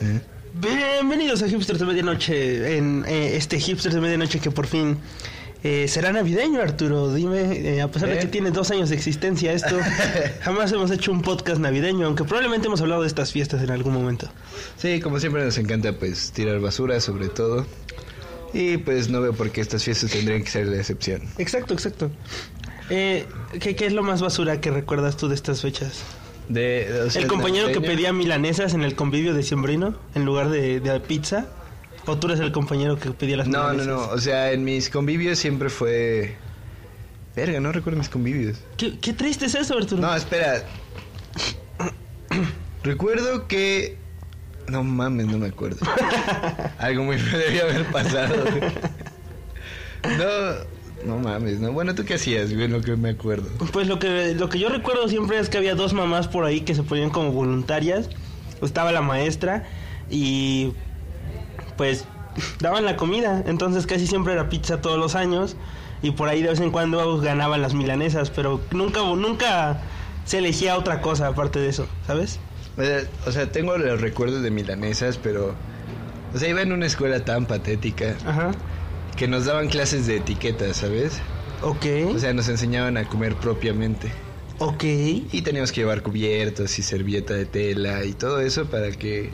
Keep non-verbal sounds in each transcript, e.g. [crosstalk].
¿Eh? Bienvenidos a Hipsters de Medianoche, en eh, este Hipsters de Medianoche que por fin eh, será navideño, Arturo. Dime, eh, a pesar de que tiene dos años de existencia esto, [laughs] jamás hemos hecho un podcast navideño, aunque probablemente hemos hablado de estas fiestas en algún momento. Sí, como siempre nos encanta pues tirar basura sobre todo. Y pues no veo por qué estas fiestas tendrían que ser la excepción. Exacto, exacto. Eh, ¿qué, qué es lo más basura que recuerdas tú de estas fechas? De, o sea, ¿El compañero que pedía milanesas en el convivio de Siembrino en lugar de, de pizza? ¿O tú eres el compañero que pedía las No, no, milanesas? no. O sea, en mis convivios siempre fue... Verga, no recuerdo mis convivios. ¿Qué, qué triste es eso, Arturo? No, espera. Recuerdo que... No mames, no me acuerdo. [laughs] Algo muy feo debía haber pasado. No, no mames, no. Bueno, ¿tú qué hacías, güey? Lo que me acuerdo. Pues lo que, lo que yo recuerdo siempre es que había dos mamás por ahí que se ponían como voluntarias. Estaba la maestra y pues [laughs] daban la comida. Entonces casi siempre era pizza todos los años y por ahí de vez en cuando ganaban las milanesas, pero nunca, nunca se elegía otra cosa aparte de eso, ¿sabes? O sea, o sea, tengo los recuerdos de milanesas, pero... O sea, iba en una escuela tan patética Ajá. Que nos daban clases de etiqueta, ¿sabes? Ok. O sea, nos enseñaban a comer propiamente. ok. Y teníamos que llevar cubiertos y servilleta de tela y todo eso para que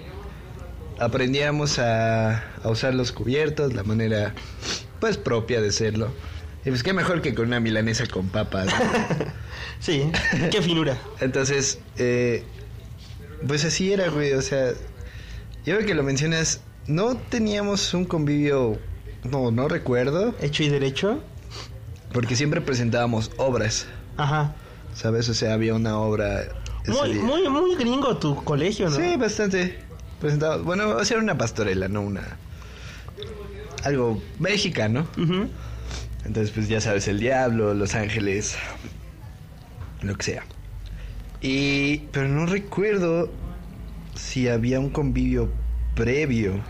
aprendiéramos a, a usar los cubiertos, la manera pues propia de hacerlo. Y pues qué mejor que con una milanesa con papas. ¿no? [laughs] Sí, qué finura. Entonces, eh, pues así era, güey. O sea, yo veo que lo mencionas, no teníamos un convivio, no, no recuerdo, Hecho y derecho. porque siempre presentábamos obras, Ajá. ¿sabes? O sea, había una obra... Muy, día. muy, muy gringo tu colegio, ¿no? Sí, bastante. Presentaba, bueno, o sea, era una pastorela, no una... Algo mexicano. Ujú. Entonces, pues ya sabes, el diablo, los ángeles, lo que sea. Y... Pero no recuerdo si había un convivio previo.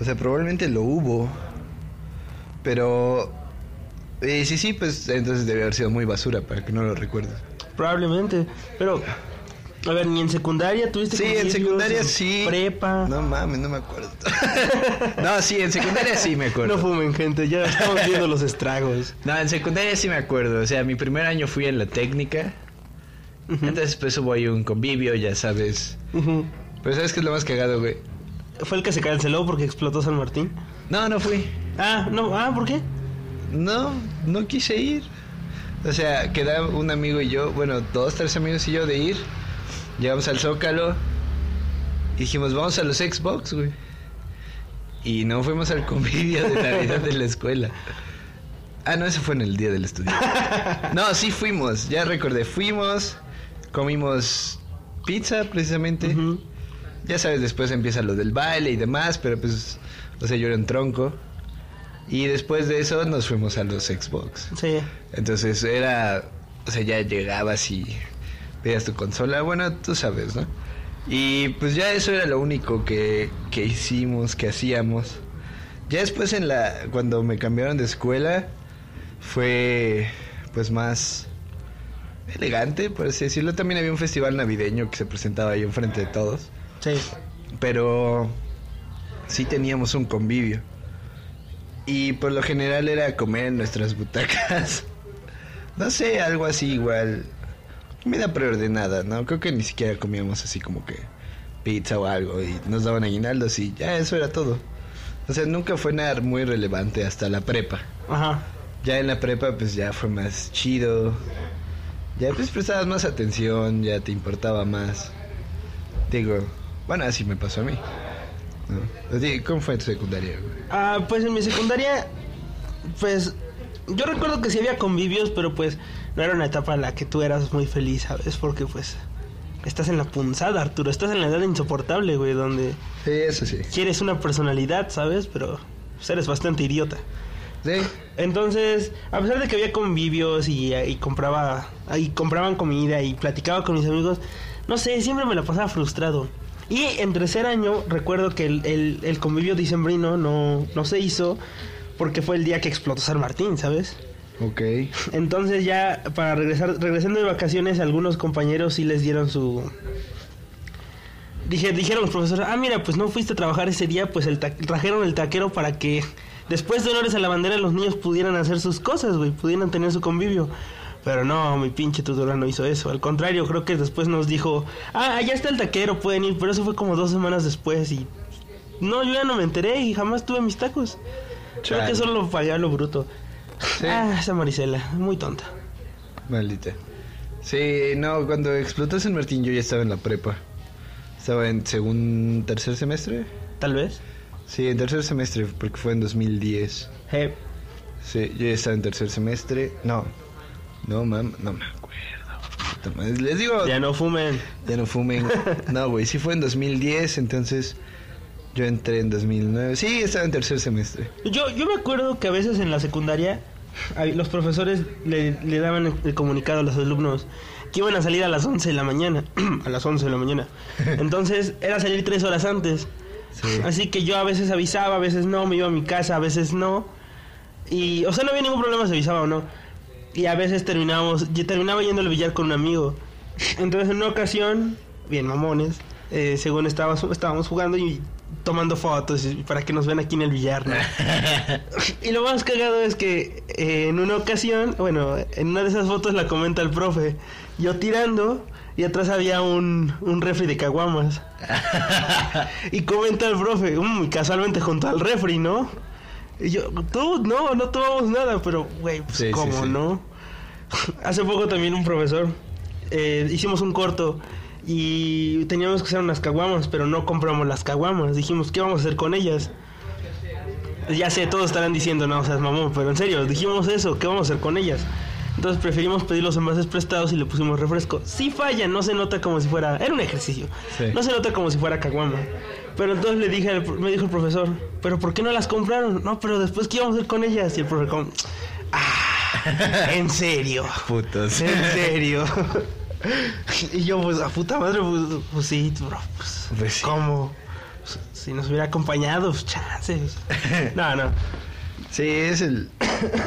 O sea, probablemente lo hubo. Pero... eh, sí, sí, pues entonces debe haber sido muy basura para que no lo recuerdes. Probablemente, pero a ver, ni en secundaria tuviste Sí, en secundaria sí. Prepa. No mames, no me acuerdo. [laughs] no, sí, en secundaria sí me acuerdo. No fumen, gente, ya estamos viendo los estragos. No, en secundaria sí me acuerdo. O sea, mi primer año fui en la técnica. Entonces, pues hubo ahí un convivio, ya sabes. Pero ¿sabes qué es lo más cagado, güey? Fue el que se canceló porque explotó San Martín. No, no fui. Ah, no, ah, ¿por qué? No, no quise ir. O sea, quedaba un amigo y yo, bueno, dos, tres amigos y yo de ir. Llegamos al Zócalo. Y dijimos, vamos a los Xbox, güey. Y no fuimos al convivio de Navidad de la escuela. Ah, no, eso fue en el día del estudio. No, sí fuimos, ya recordé. Fuimos, comimos pizza precisamente. Ya sabes, después empieza lo del baile y demás, pero pues, o sea, yo era un tronco. Y después de eso nos fuimos a los Xbox. Sí. Entonces era, o sea, ya llegabas y veías tu consola, bueno, tú sabes, ¿no? Y pues ya eso era lo único que, que hicimos, que hacíamos. Ya después en la, cuando me cambiaron de escuela, fue pues más elegante, por así decirlo. También había un festival navideño que se presentaba ahí enfrente de todos. Sí. Pero sí teníamos un convivio. Y por lo general era comer en nuestras butacas. [laughs] No sé, algo así igual. Comida preordenada, ¿no? Creo que ni siquiera comíamos así como que pizza o algo y nos daban aguinaldos y ya eso era todo. O sea, nunca fue nada muy relevante hasta la prepa. Ajá. Ya en la prepa pues ya fue más chido. Ya pues prestabas más atención, ya te importaba más. Digo, bueno, así me pasó a mí. ¿Cómo fue tu secundaria? Ah, pues en mi secundaria, pues yo recuerdo que sí había convivios, pero pues no era una etapa en la que tú eras muy feliz, ¿sabes? Porque pues estás en la punzada, Arturo, estás en la edad insoportable, güey, donde Sí, eso sí. quieres una personalidad, ¿sabes? Pero pues, eres bastante idiota. Sí. Entonces, a pesar de que había convivios y, y compraba y compraban comida y platicaba con mis amigos, no sé, siempre me la pasaba frustrado. Y en tercer año recuerdo que el, el, el convivio dicembrino no, no se hizo porque fue el día que explotó San Martín, ¿sabes? Ok. Entonces ya para regresar, regresando de vacaciones, algunos compañeros sí les dieron su dije, dijeron los profesores, ah, mira, pues no fuiste a trabajar ese día, pues el ta- trajeron el taquero para que después de honores a la bandera los niños pudieran hacer sus cosas, güey, pudieran tener su convivio. Pero no, mi pinche tutora no hizo eso. Al contrario, creo que después nos dijo, ah, allá está el taquero, pueden ir. Pero eso fue como dos semanas después y... No, yo ya no me enteré y jamás tuve mis tacos. Creo que solo pagué a lo bruto. Sí. Ah, esa Marisela, muy tonta. Maldita. Sí, no, cuando explotó San Martín yo ya estaba en la prepa. Estaba en segundo, tercer semestre. Tal vez. Sí, en tercer semestre, porque fue en 2010. Eh, Sí, yo ya estaba en tercer semestre. No, no, mam, no me acuerdo. Les digo, ya no fumen. ya no fumen. [laughs] No, güey, sí fue en 2010, entonces yo entré en 2009. Sí, estaba en tercer semestre. Yo, yo me acuerdo que a veces en la secundaria los profesores le, le daban el, el comunicado a los alumnos que iban a salir a las 11 de la mañana. [clears throat] a las 11 de la mañana. [laughs] Entonces era salir tres horas antes. Sí. Así que yo a veces avisaba, a veces no, me iba a mi casa, a veces no. Y, o sea, no había ningún problema si avisaba o no. Y a veces terminábamos, yo terminaba yendo al billar con un amigo. Entonces en una ocasión, bien mamones, eh, según estábamos, estábamos jugando y tomando fotos para que nos vean aquí en el billar, ¿no? [laughs] y lo más cagado es que eh, en una ocasión, bueno, en una de esas fotos la comenta el profe, yo tirando y atrás había un, un refri de caguamas. [laughs] y comenta el profe, "Mm, casualmente junto al refri, ¿no? Y yo, tú, no, no tomamos nada, pero, güey, pues, Sí, ¿cómo sí. no? [laughs] Hace poco también un profesor, eh, hicimos un corto y teníamos que hacer unas caguamas, pero no compramos las caguamas. Dijimos, ¿qué vamos a hacer con ellas? Ya sé, todos estarán diciendo, no, o sea, mamón, pero en serio, dijimos eso, ¿qué vamos a hacer con ellas? Entonces preferimos pedir los envases prestados y le pusimos refresco. Si falla, no se nota como si fuera... Era un ejercicio. Sí. No se nota como si fuera caguama. Pero entonces le dije, al- me dijo el profesor, ¿pero por qué no las compraron? No, pero después, ¿qué íbamos a hacer con ellas? Y el profesor como... Ah, en serio. [laughs] Putos. En serio. [laughs] y yo, pues, a puta madre, pues, pues sí, bro, pues, Pues sí. ¿cómo? Pues, si nos hubiera acompañado, pues, chances. [laughs] No, no. Sí, es el,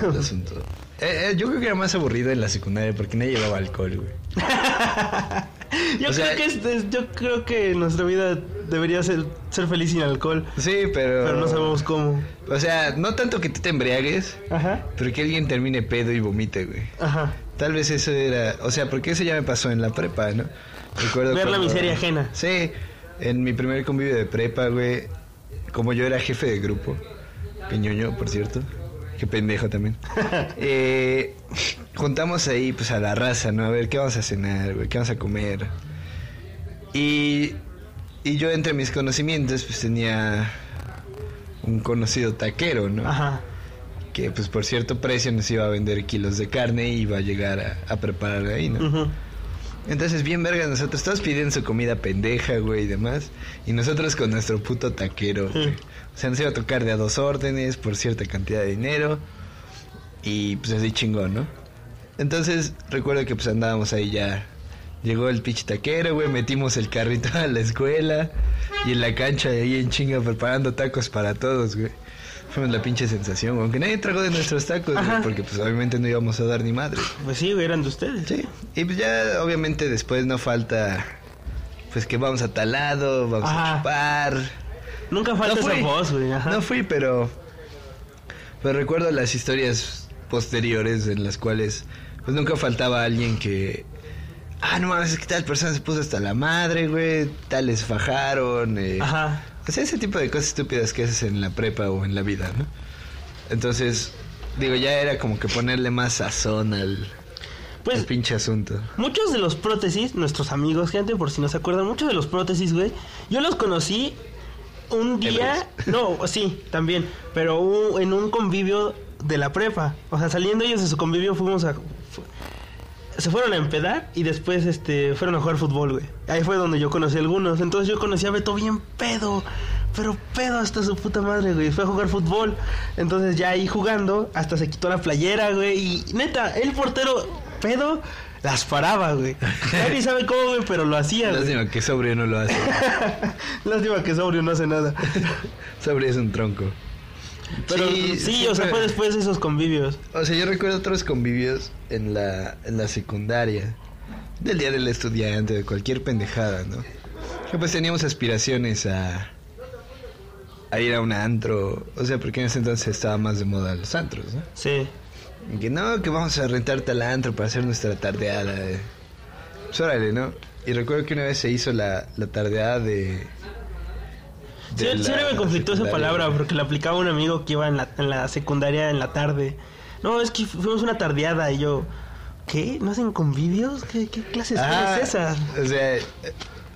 el asunto. Eh, eh, yo creo que era más aburrido en la secundaria porque nadie llevaba alcohol, güey. [laughs] Yo, O creo sea- que es- yo creo que nuestra vida debería ser, ser feliz sin alcohol, Sí, pero... pero no sabemos cómo. O sea, no tanto que tú te embriagues, Ajá, pero que alguien termine pedo y vomite, güey. ajá. Tal vez eso era... O sea, porque eso ya me pasó en la prepa, ¿no? Recuerdo Ver la cuando- miseria ajena. Sí, en mi primer convivio de prepa, güey, como yo era jefe de grupo, peñoño, por cierto, qué pendejo también, [laughs] eh, juntamos ahí, pues, a la raza, ¿no? A ver, ¿qué vamos a cenar, güey? ¿Qué vamos a comer? Y, y yo, entre mis conocimientos, pues, tenía un conocido taquero, ¿no? Ajá. Que, pues, por cierto precio nos iba a vender kilos de carne y iba a llegar a, a preparar ahí, ¿no? ujú. Entonces, bien verga, nosotros todos pidiendo su comida pendeja, güey, y demás. Y nosotros con nuestro puto taquero, güey. O sea, nos iba a tocar de a dos órdenes por cierta cantidad de dinero. Y pues así chingón, ¿no? Entonces, recuerdo que pues andábamos ahí ya. Llegó el pinche taquero, güey, metimos el carrito [laughs] a la escuela. Y en la cancha ahí en chinga preparando tacos para todos, güey. Fuimos la pinche sensación. Aunque nadie tragó de nuestros tacos, güey, Ajá. porque pues obviamente no íbamos a dar ni madre. Pues sí, eran de ustedes. Sí, y pues ya obviamente después no falta, pues que vamos a tal lado, vamos Ajá. a chupar. Nunca falta no esa fui, voz, güey. Ajá. no fui, pero, pero recuerdo las historias posteriores en las cuales pues nunca faltaba alguien que, ah, no mames, es que tal persona se puso hasta la madre, güey, tal les fajaron, eh, Ajá. O sea, ese tipo de cosas estúpidas que haces en la prepa o en la vida, ¿no? Entonces, digo, ya era como que ponerle más sazón al, Pues al pinche asunto. Muchos de los prótesis, nuestros amigos, gente, por si no se acuerdan, muchos de los prótesis, güey, yo los conocí un día, [laughs] no, sí, también, pero un- en un convivio de la prepa. O sea, saliendo ellos de su convivio fuimos a... fu- se fueron a empedar y después este fueron a jugar fútbol, güey. Ahí fue donde yo conocí a algunos. Entonces yo conocí a Beto bien pedo, pero pedo hasta su puta madre, güey. Fue a jugar fútbol. Entonces ya ahí jugando, hasta se quitó la playera, güey. Y neta, el portero pedo las paraba, güey. [laughs] Nadie sabe cómo, güey, pero lo hacía, güey. Lástima que sobrio no lo hace. [laughs] Lástima que sobrio no hace nada. [laughs] sobrio es un tronco. Pero sí, Sí, o sea, fue después de esos convivios. O sea, yo recuerdo otros convivios en la, en la secundaria. Del día del estudiante, de cualquier pendejada, ¿no? que pues teníamos aspiraciones a, a ir a un antro. O sea, porque en ese entonces estaba más de moda los antros, ¿no? Sí. Y que no, que vamos a rentar tal antro para hacer nuestra tardeada. de- Pues órale, ¿no? Y recuerdo que una vez se hizo la, la tardeada de... Sí, siempre me conflictó esa palabra porque la aplicaba un amigo que iba en la, en la secundaria en la tarde. No, es que fuimos una tardeada y yo, ¿qué? ¿No hacen convivios? ¿Qué, qué clase de Ah, es esa? O sea,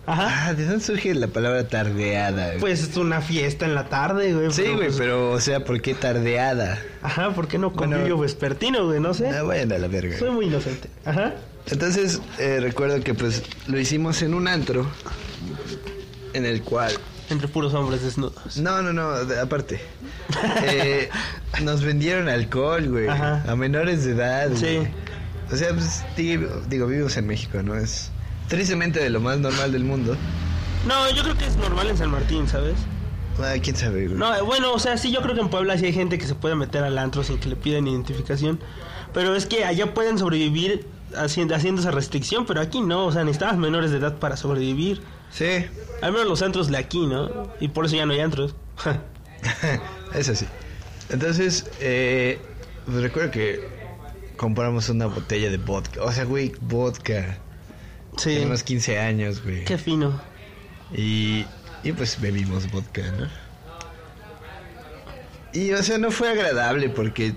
Ajá. ah, ¿de dónde surge la palabra tardeada? güey? Pues es una fiesta en la tarde, güey. sí, pero, güey, pues, pero, o sea, ¿por qué tardeada? Ajá, ¿por qué no Bueno, convivio vespertino, güey? No sé. Ah, vayan a la verga. Soy muy inocente. Ajá. Entonces, eh, recuerdo que pues lo hicimos en un antro en el cual... Entre puros hombres desnudos. No, no, no, de- aparte. Eh, [laughs] nos vendieron alcohol, güey. Ajá. A menores de edad. Sí. güey. O sea, pues, digo, digo, vivimos en México, ¿no? Es tristemente de lo más normal del mundo. No, yo creo que es normal en San Martín, ¿sabes? Ah, quién sabe, güey. No, eh, bueno, o sea, sí, yo creo que en Puebla sí hay gente que se puede meter al antro sin que le pidan identificación. Pero es que allá pueden sobrevivir haciendo, haciendo esa restricción, pero aquí no, o sea, necesitabas menores de edad para sobrevivir. Sí, Al menos los antros de aquí, ¿no? Y por eso ya no hay antros. [laughs] eso sí. Entonces, eh, pues, recuerdo que compramos una botella de vodka. O sea, güey, vodka. sí. Tenemos 15 años, güey. Qué fino. Y, y pues bebimos vodka, ¿no? Y o sea, no fue agradable porque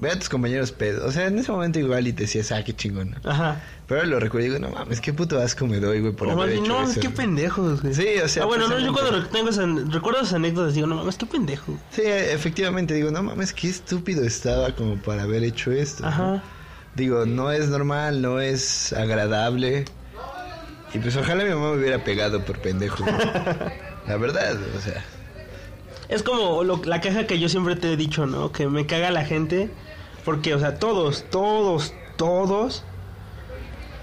ve a tus compañeros pedos. O sea, en ese momento igual y te decías, ah, qué chingón. ¿no? Ajá. Pero lo recuerdo y digo, no mames, qué puto asco me doy, güey, por O más haber hecho no, eso. qué güey". pendejos, güey. Sí, o sea, Ah, bueno, no, yo cuando tengo esa, recuerdo esas anécdotas digo, no mames, qué pendejo. Sí, efectivamente digo, no mames, qué estúpido estaba como para haber hecho esto. ¿no? Ajá. Digo, no es normal, no es agradable. Y pues ojalá mi mamá me hubiera pegado por pendejo. güey. [laughs] La verdad, o sea. Es como lo- la caja que yo siempre te he dicho, ¿no? Que me caga la gente. Porque, o sea, todos, todos, todos.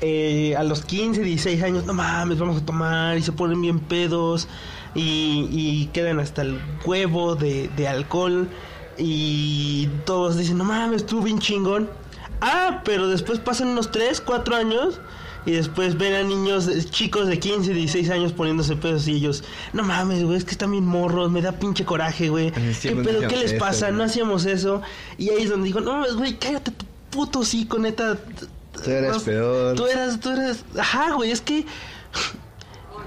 eh, a los 15, 16 años, no mames, vamos a tomar. Y se ponen bien pedos. Y, quedan hasta el huevo de, de alcohol. Y todos dicen, no mames, estuvo bien chingón. Ah, pero después pasan unos 3, 4 años. Y después ven a niños, chicos de 15, 16 años poniéndose pedos y ellos, no mames, güey, es que están bien morros, me da pinche coraje, güey. Mis ¿Qué pedo? ¿Qué les pasa? güey. No hacíamos eso. Y ahí es donde digo, no mames, güey, cállate tu puto hocico, neta. Tú eras No, peor. Tú eras, tú eras. Ajá, güey, es que.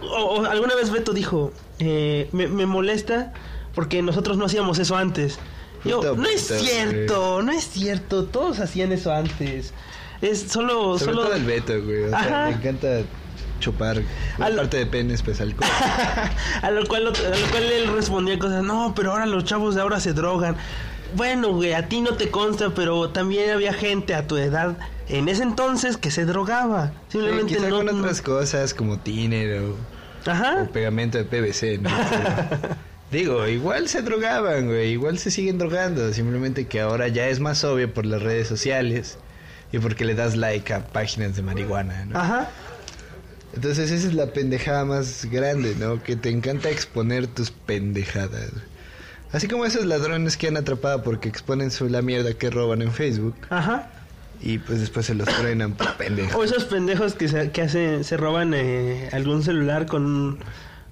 O, o alguna vez Beto dijo, eh, me, me molesta porque nosotros no hacíamos eso antes. Yo, Puta no es cierto, no es cierto, todos hacían eso antes. Es solo, Sobre solo. todo el Beto, güey. O sea, me encanta chupar la parte de penes, pues alcohol. [laughs] a lo cual a lo cual él respondía cosas, no, pero ahora los chavos de ahora se drogan. Bueno, güey, a ti no te consta, pero también había gente a tu edad en ese entonces que se drogaba. Sí, Simplemente quizá no. con otras cosas como tiner o, Ajá. o pegamento de PVC, ¿no? [laughs] Pero, digo, igual se drogaban, güey. Igual se siguen drogando. Simplemente que ahora ya es más obvio por las redes sociales y porque le das like a páginas de marihuana, ¿no? Ajá. Entonces esa es la pendejada más grande, ¿no? Que te encanta exponer tus pendejadas. Así como esos ladrones que han atrapado porque exponen su la mierda que roban en Facebook Ajá. y pues después se los truenan por pendejos. O esos pendejos que se, que hacen, se roban eh, algún celular con,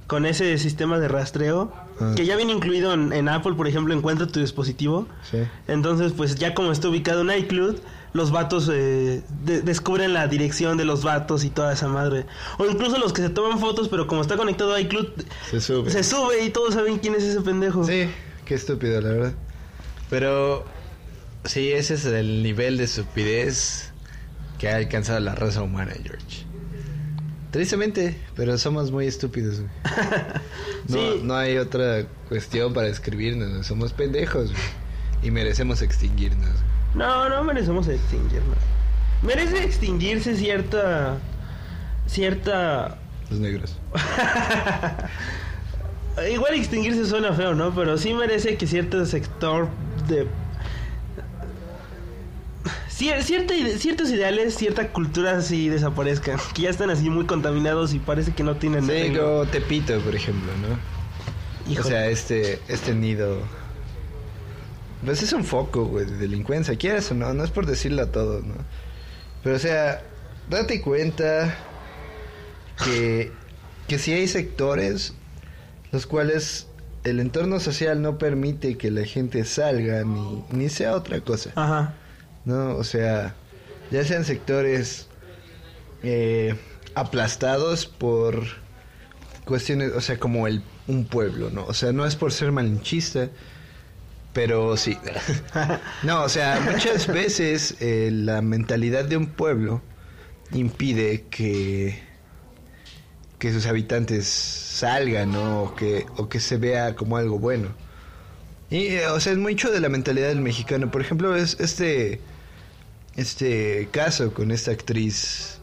con ese sistema de rastreo. Ah. Que ya viene incluido en, en Apple, por ejemplo, encuentra tu dispositivo. Sí. Entonces, pues ya como está ubicado en iCloud, los vatos eh, de- descubren la dirección de los vatos y toda esa madre. O incluso los que se toman fotos, pero como está conectado a iCloud, Se sube. se sube y todos saben quién es ese pendejo. Sí, qué estúpido, la verdad. Pero sí, ese es el nivel de estupidez que ha alcanzado la raza humana, George. Tristemente, pero somos muy estúpidos. güey. [laughs] No, Sí. no hay otra cuestión para describirnos. güey. Somos pendejos güey. y merecemos extinguirnos. No, no merecemos extinguirnos. Merece extinguirse cierta. cierta. Los negros. [laughs] Igual extinguirse suena feo, ¿no? Pero sí merece que cierto sector de. cier- cierta ide- ciertos ideales, cierta cultura así desaparezcan. [laughs] Que ya están así muy contaminados y parece que no tienen Sí, como Tepito, por ejemplo, ¿no? Híjole. O sea, este, este nido. Pues es un foco, güey, de delincuencia. Quieras o no, no es por decirlo a todos, ¿no? Pero, o sea, date cuenta que que si hay sectores los cuales el entorno social no permite que la gente salga ni, ni sea otra cosa. Ajá. ¿no? O sea, ya sean sectores eh, aplastados por cuestiones, o sea, como el un pueblo, ¿no? O sea, no es por ser malinchista, pero sí. no, o sea, muchas veces eh, la mentalidad de un pueblo impide que que sus habitantes salgan, ¿no? O que, o que se vea como algo bueno. Y, eh, o sea, es mucho de la mentalidad del mexicano. Por ejemplo, es este este caso con esta actriz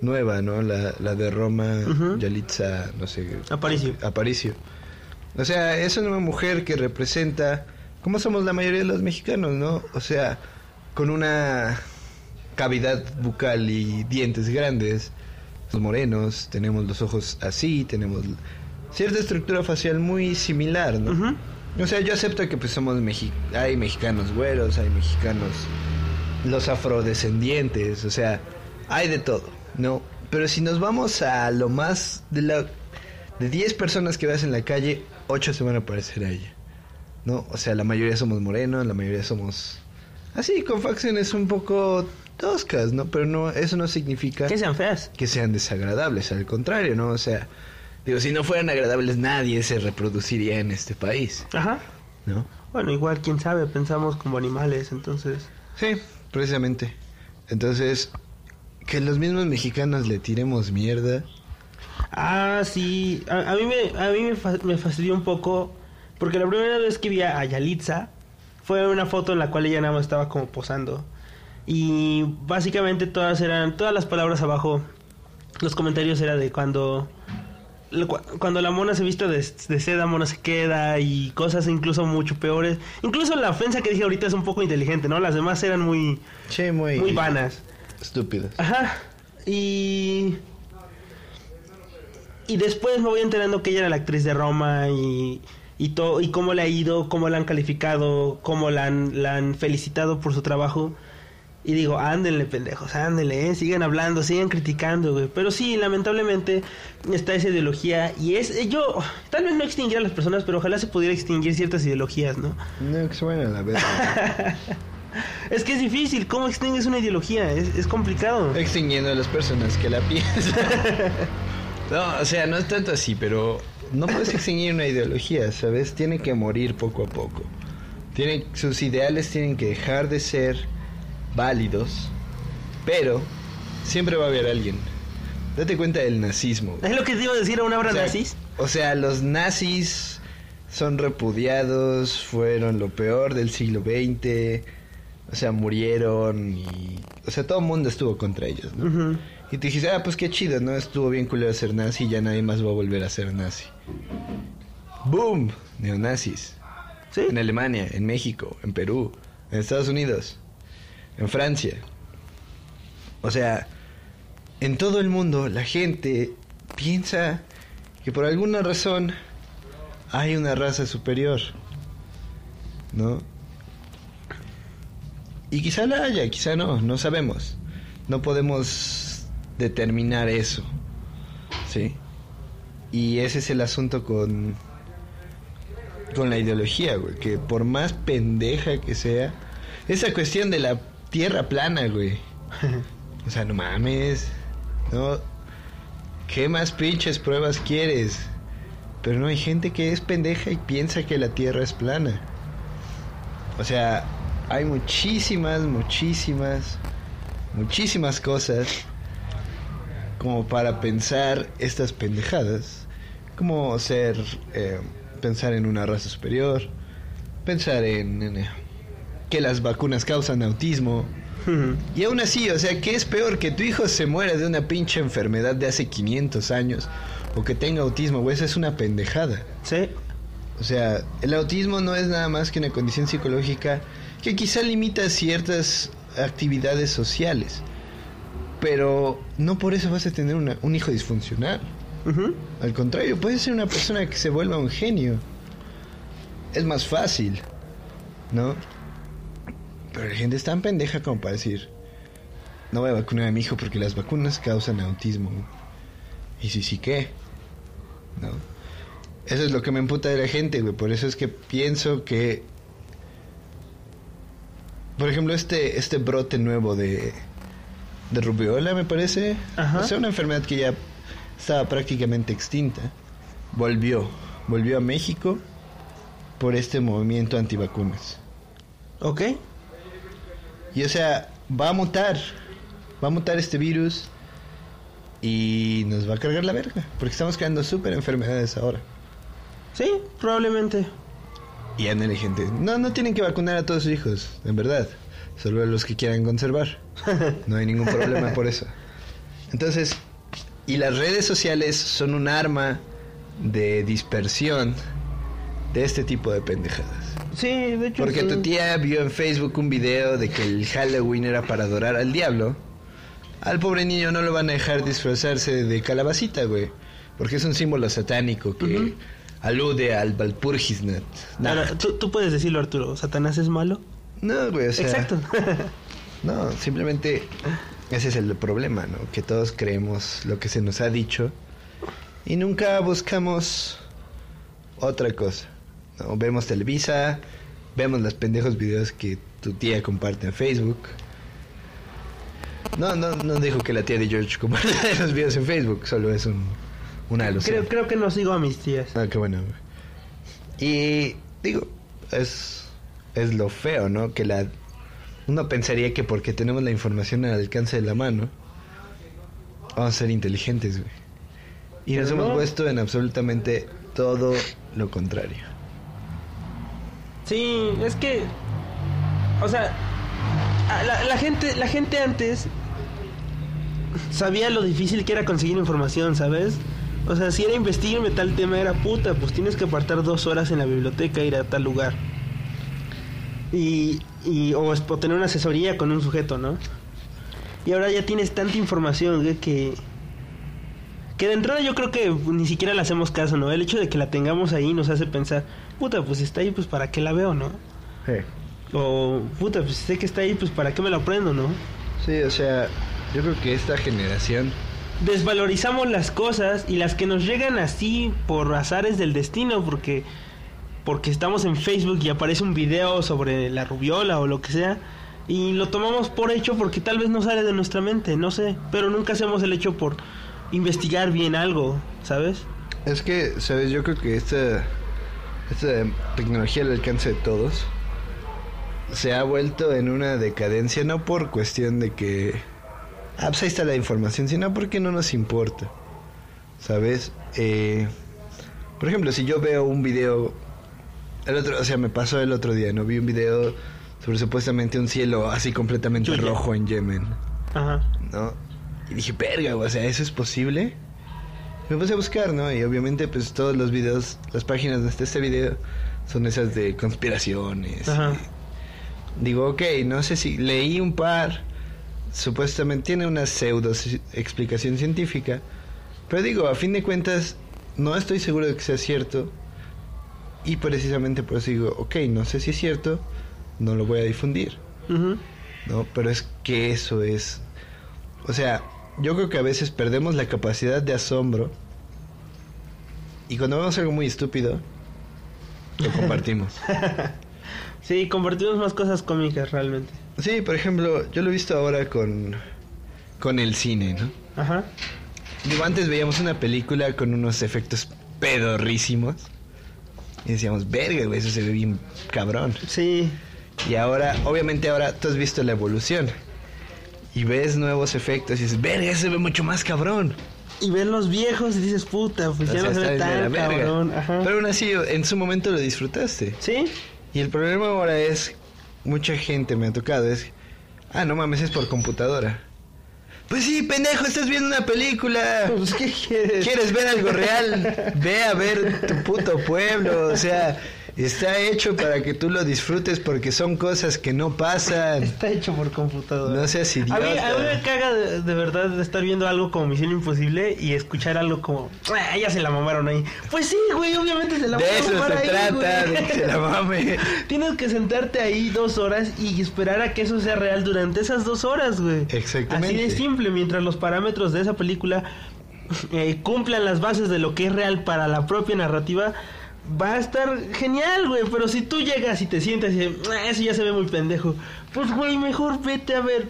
nueva, ¿no? La, la de Roma. Yalitza, no sé. Aparicio. Aparicio. O sea, es una mujer que representa como somos la mayoría de los mexicanos, ¿no? O sea, con una cavidad bucal y dientes grandes, los morenos, tenemos los ojos así, tenemos cierta estructura facial muy similar, ¿no? O sea, yo acepto que pues somos mexi hay mexicanos güeros, hay mexicanos los afrodescendientes, o sea, hay de todo, ¿no? Pero si nos vamos a lo más de la de 10 personas que veas en la calle, 8 se van a parecer a ella. ¿No? O sea, la mayoría somos morenos, la mayoría somos así con facciones un poco toscas, ¿no? Pero no eso no significa Que sean feas. que sean desagradables, al contrario, ¿no? O sea, digo, si no fueran agradables nadie se reproduciría en este país, Ajá. ¿no? Bueno, igual, quién sabe, pensamos como animales, entonces. Sí, precisamente. Entonces, que los mismos mexicanos le tiremos mierda. Ah, sí. A, a mí, me, a mí me, fa- me fastidió un poco. Porque la primera vez que vi a Yalitza fue una foto en la cual ella nada más estaba como posando. Y básicamente todas eran, todas las palabras abajo, los comentarios era de cuando, cuando la mona se viste de, de seda, mona se queda y cosas incluso mucho peores. Incluso la ofensa que dije ahorita es un poco inteligente, ¿no? Las demás eran muy, Che, muy, muy vanas. estúpidos. Ajá. Y. Y después me voy enterando que ella era la actriz de Roma y. Y, to- y cómo le ha ido, cómo la han calificado, cómo la han, la han felicitado por su trabajo. Y digo, ándenle, pendejos, ándenle, ¿eh? sigan hablando, sigan criticando, güey. Pero sí, lamentablemente está esa ideología. Y es, eh, yo, tal vez no extinguir a las personas, pero ojalá se pudiera extinguir ciertas ideologías, ¿no? No, que se vayan a la verga. [laughs] Es que es difícil, ¿cómo extingues una ideología? Es, es complicado. Extinguiendo a las personas que la piensan. [laughs] no, o sea, no es tanto así, pero no puedes extinguir una ideología, ¿sabes? Tiene que morir poco a poco. Tiene, sus ideales tienen que dejar de ser válidos, pero siempre va a haber alguien. Date cuenta del nazismo. güey. Es lo que te iba a decir a una obra O sea, nazis. O sea, los nazis son repudiados, fueron lo peor del siglo XX, o sea, murieron y... O sea, todo el mundo estuvo contra ellos, ¿no? Y te dijiste, ah, pues qué chido, ¿no? Estuvo bien culero ser nazi y ya nadie más va a volver a ser nazi. ¡Boom! Neonazis. Sí. En Alemania, en México, en Perú, en Estados Unidos, en Francia. O sea, en todo el mundo la gente piensa que por alguna razón hay una raza superior. ¿No? Y quizá la haya, quizá no, no sabemos. No podemos determinar eso. ¿Sí? Y ese es el asunto con con la ideología, güey, que por más pendeja que sea, esa cuestión de la tierra plana, güey. [laughs] O sea, no mames. No ¿Qué más pinches pruebas quieres? Pero no hay gente que es pendeja y piensa que la tierra es plana. O sea, hay muchísimas, muchísimas, muchísimas cosas como para pensar estas pendejadas. Como ser, eh, pensar en una raza superior, pensar en, en, eh, que las vacunas causan autismo. Y aún así, o sea, ¿qué es peor? Que tu hijo se muera de una pinche enfermedad de hace 500 años o que tenga autismo, güey, esa es una pendejada. Sí. O sea, el autismo no es nada más que una condición psicológica que quizá limita ciertas actividades sociales. Pero no por eso vas a tener una- un hijo disfuncional. Al contrario, puede ser una persona que se vuelva un genio. Es más fácil, ¿no? Pero la gente es tan pendeja como para decir, no voy a vacunar a mi hijo porque las vacunas causan autismo. Y si sí, ¿qué? ¿no? Eso es lo que me emputa de la gente, güey. Por eso es que pienso que... Por ejemplo, este, este brote nuevo de, de rubiola, me parece. Ajá. O sea, una enfermedad que ya estaba prácticamente extinta. Volvió. Volvió a México por este movimiento antivacunas. ¿Ok? Y o sea, va a mutar. Va a mutar este virus y nos va a cargar la verga. Porque estamos creando súper enfermedades ahora. Sí, probablemente. Y ándale, gente. No, no tienen que vacunar a todos sus hijos, en verdad. Solo a los que quieran conservar. No hay ningún problema por eso. Entonces, y las redes sociales son un arma de dispersión de este tipo de pendejadas. Sí, de hecho. Porque sí. tu tía vio en Facebook un video de que el Halloween era para adorar al diablo. Al pobre niño no lo van a dejar disfrazarse de calabacita, güey. Porque es un símbolo satánico que. Alude al Valpurgisnat. Nah. Ahora, ¿tú, tú puedes decirlo, Arturo. ¿Satanás es malo? No, güey, o sea... Exacto. [laughs] No, simplemente ese es el problema, ¿no? Que todos creemos lo que se nos ha dicho y nunca buscamos otra cosa. ¿no? Vemos Televisa, vemos los pendejos videos que tu tía comparte en Facebook. No, no, no dijo que la tía de George comparte [laughs] los videos en Facebook, solo es un, una alusión. creo, creo que no sigo a mis tías. Ah, qué bueno. Y digo, es, es lo feo, ¿no? Que la uno pensaría que porque tenemos la información al alcance de la mano, vamos a ser inteligentes, güey. Y nos hemos no. puesto en absolutamente todo lo contrario. Sí, es que. O sea, la gente, la gente antes sabía lo difícil que era conseguir información, ¿sabes? O sea, si era investigarme tal tema, era puta, pues tienes que apartar dos horas en la biblioteca e ir a tal lugar. Y, y o, es- o tener una asesoría con un sujeto, ¿no? Y ahora ya tienes tanta información güey, que. Que de entrada yo creo que ni siquiera le hacemos caso, ¿no? El hecho de que la tengamos ahí nos hace pensar, puta, pues está ahí, pues para qué la veo, ¿no? O, puta, pues sé que está ahí, pues para qué me la aprendo, ¿no? Sí, o sea, yo creo que esta generación... Desvalorizamos las cosas y las que nos llegan así por azares del destino, porque porque estamos en Facebook y aparece un video sobre la rubiola o lo que sea, y lo tomamos por hecho porque tal vez no sale de nuestra mente, no sé, pero nunca hacemos el hecho por investigar bien algo, ¿sabes? Es que, ¿sabes? Yo creo que esta, esta tecnología al alcance de todos se ha vuelto en una decadencia, no por cuestión de que, ah, pues ahí está la información, sino porque no nos importa, ¿sabes? Eh, por ejemplo, si yo veo un video, el otro, o sea, me pasó el otro día, ¿no? Vi un video sobre supuestamente un cielo así completamente rojo en Yemen. Ajá. ¿no? Y dije, verga, o sea, ¿eso es posible? Me puse a buscar, ¿no? Y obviamente, pues todos los videos, las páginas de este, este video son esas de conspiraciones. Ajá. Y digo, ok, no sé si leí un par, supuestamente tiene una pseudo ci- explicación científica, pero digo, a fin de cuentas, no estoy seguro de que sea cierto. Y precisamente por eso digo, ok, no sé si es cierto, no lo voy a difundir. ¿no? Pero es que eso es... O sea, yo creo que a veces perdemos la capacidad de asombro y cuando vemos algo muy estúpido, lo [laughs] compartimos. Sí, compartimos más cosas cómicas realmente. sí, por ejemplo, yo lo he visto ahora con, con el cine, ¿no? Ajá. Digo, antes veíamos una película con unos efectos pedorrísimos y decíamos, verga, güey, eso se ve bien cabrón. Sí. Y ahora, obviamente ahora tú has visto la evolución. Y ves nuevos efectos y dices, verga, se ve mucho más cabrón. Y ves los viejos y dices, puta, pues O ya sea, no se ve tan cabrón. Ajá. Pero aún así, en su momento lo disfrutaste. Sí. Y el problema ahora es, mucha gente me ha tocado, es, ah, no mames, es por computadora. Pues sí, pendejo, estás viendo una película. [laughs] Pues, ¿qué quieres? ¿Quieres ver algo real? Ve a ver tu puto pueblo. O sea, está hecho para que tú lo disfrutes porque son cosas que no pasan. Está hecho por computadora. No seas A mí, a mí me idiota. caga de, de verdad de estar viendo algo como Misión Imposible y escuchar algo como, ah, ya se la mamaron ahí. Pues sí, güey, obviamente se la De van a eso se ahí, trata, güey. de que se la mame. [laughs] Tienes que sentarte ahí dos horas y esperar a que eso sea real durante esas dos horas, güey. Exactamente. Así de simple, mientras los parámetros de esa película [laughs] eh, cumplan las bases de lo que es real para la propia narrativa, va a estar genial, güey. Pero si tú llegas y te sientas y dices, "Ah, eso ya se ve muy pendejo, pues, güey, mejor vete a ver,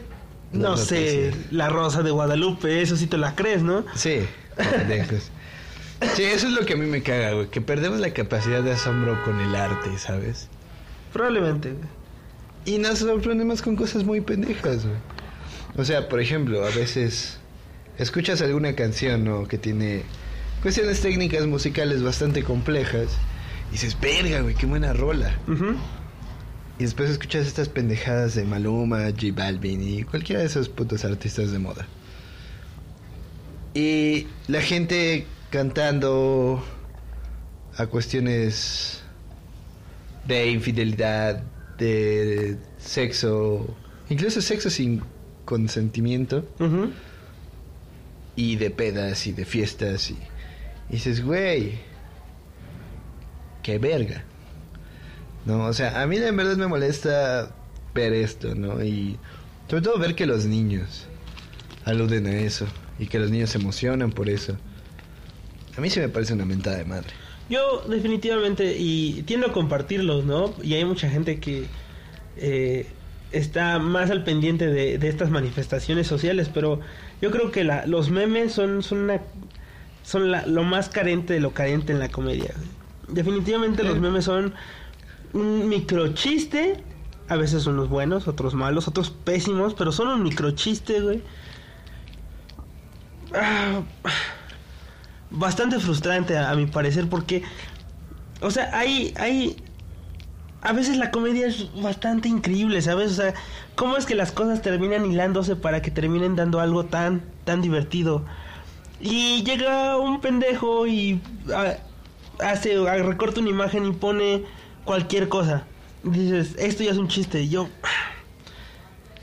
no sé, sí. La Rosa de Guadalupe, eso sí te la crees, ¿no? Sí, pendejos. Sí, eso es lo que a mí me caga, güey. Que perdemos la capacidad de asombro con el arte, ¿sabes? Probablemente, güey. Y nos sorprendemos con cosas muy pendejas, güey. O sea, por ejemplo, a veces escuchas alguna canción, ¿no? Que tiene cuestiones técnicas musicales bastante complejas. Y dices, verga, güey, qué buena rola. Y después escuchas estas pendejadas de Maluma, J Balvin y cualquiera de esos putos artistas de moda. Y la gente cantando a cuestiones de infidelidad, de sexo, incluso sexo sin consentimiento, y de pedas y de fiestas. Y, y dices, güey, qué verga. No, o sea, a mí en verdad me molesta ver esto, ¿no? Y sobre todo ver que los niños aluden a eso y que los niños se emocionan por eso. A mí sí me parece una mentada de madre. Yo definitivamente, y tiendo a compartirlos, ¿no? Y hay mucha gente que eh, está más al pendiente de, de estas manifestaciones sociales, pero yo creo que la- los memes son, son, una- son la- lo más carente de lo carente en la comedia. Definitivamente los memes son un microchiste, a veces unos buenos, otros malos, otros pésimos, pero son un microchiste, güey. Ah, bastante frustrante a, a mi parecer porque o sea hay hay a veces la comedia es bastante increíble sabes o sea cómo es que las cosas terminan hilándose para que terminen dando algo tan tan divertido y llega un pendejo y ah, hace ah, recorta una imagen y pone cualquier cosa dices esto ya es un chiste y yo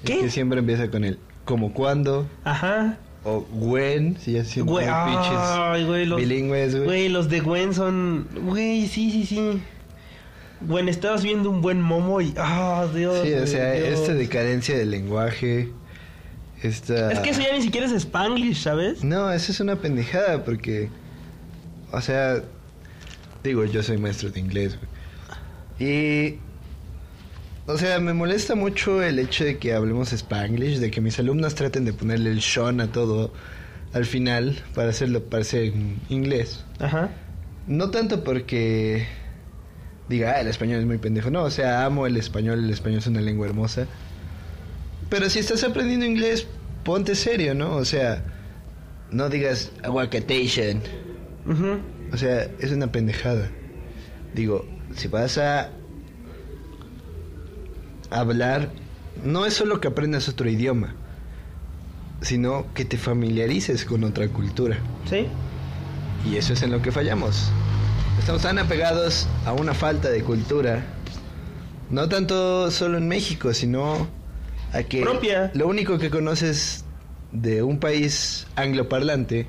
Es que ¿Qué? siempre empieza con el como cuando ajá o when, si ya siempre Güey, ay, güey, los, bilingües, güey. güey, los de Gwen son, güey, sí, sí, sí. Gwen, estabas viendo un buen momo y, ah, Dios. Sí, o sea, Dios. esta decadencia del lenguaje, esta... Es que eso ya ni siquiera es Spanglish, ¿sabes? No, eso es una pendejada porque, o sea, digo, yo soy maestro de inglés. Y, o sea, me molesta mucho el hecho de que hablemos spanglish, de que mis alumnos traten de ponerle el Sean a todo al final para hacerlo parecer en inglés. Ajá. No tanto porque diga, ah, el español es muy pendejo. No, o sea, amo el español, el español es una lengua hermosa. Pero si estás aprendiendo inglés, ponte serio, ¿no? O sea, no digas aguacatation. Ujú. O sea, es una pendejada. Digo, si vas a hablar, no es solo que aprendas otro idioma, sino que te familiarices con otra cultura. ¿Sí? Y eso es en lo que fallamos. Estamos tan apegados a una falta de cultura, no tanto solo en México, sino a que Propia. lo único que conoces de un país angloparlante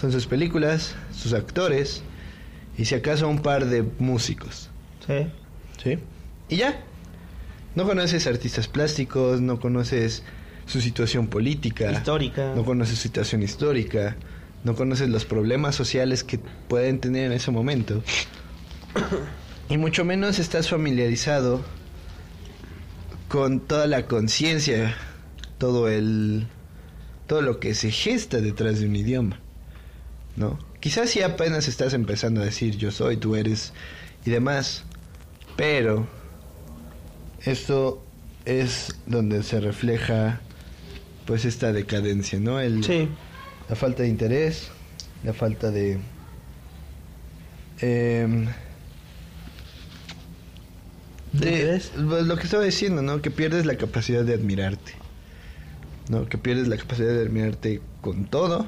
son sus películas, sus actores y si acaso un par de músicos. Sí. ¿Sí? Y ya. No conoces artistas plásticos, no conoces su situación política, Histórica. no conoces su situación histórica, no conoces los problemas sociales que pueden tener en ese momento. [coughs] Y mucho menos estás familiarizado con toda la conciencia, todo el todo lo que se gesta detrás de un idioma. ¿No? Quizás si apenas estás empezando a decir yo soy, tú eres y demás, pero esto es donde se refleja pues esta decadencia, ¿no? El, Sí. la falta de interés, la falta de... em, Pues, lo que estaba diciendo, ¿no? Que pierdes la capacidad de admirarte. ¿No? Que pierdes la capacidad de admirarte con todo.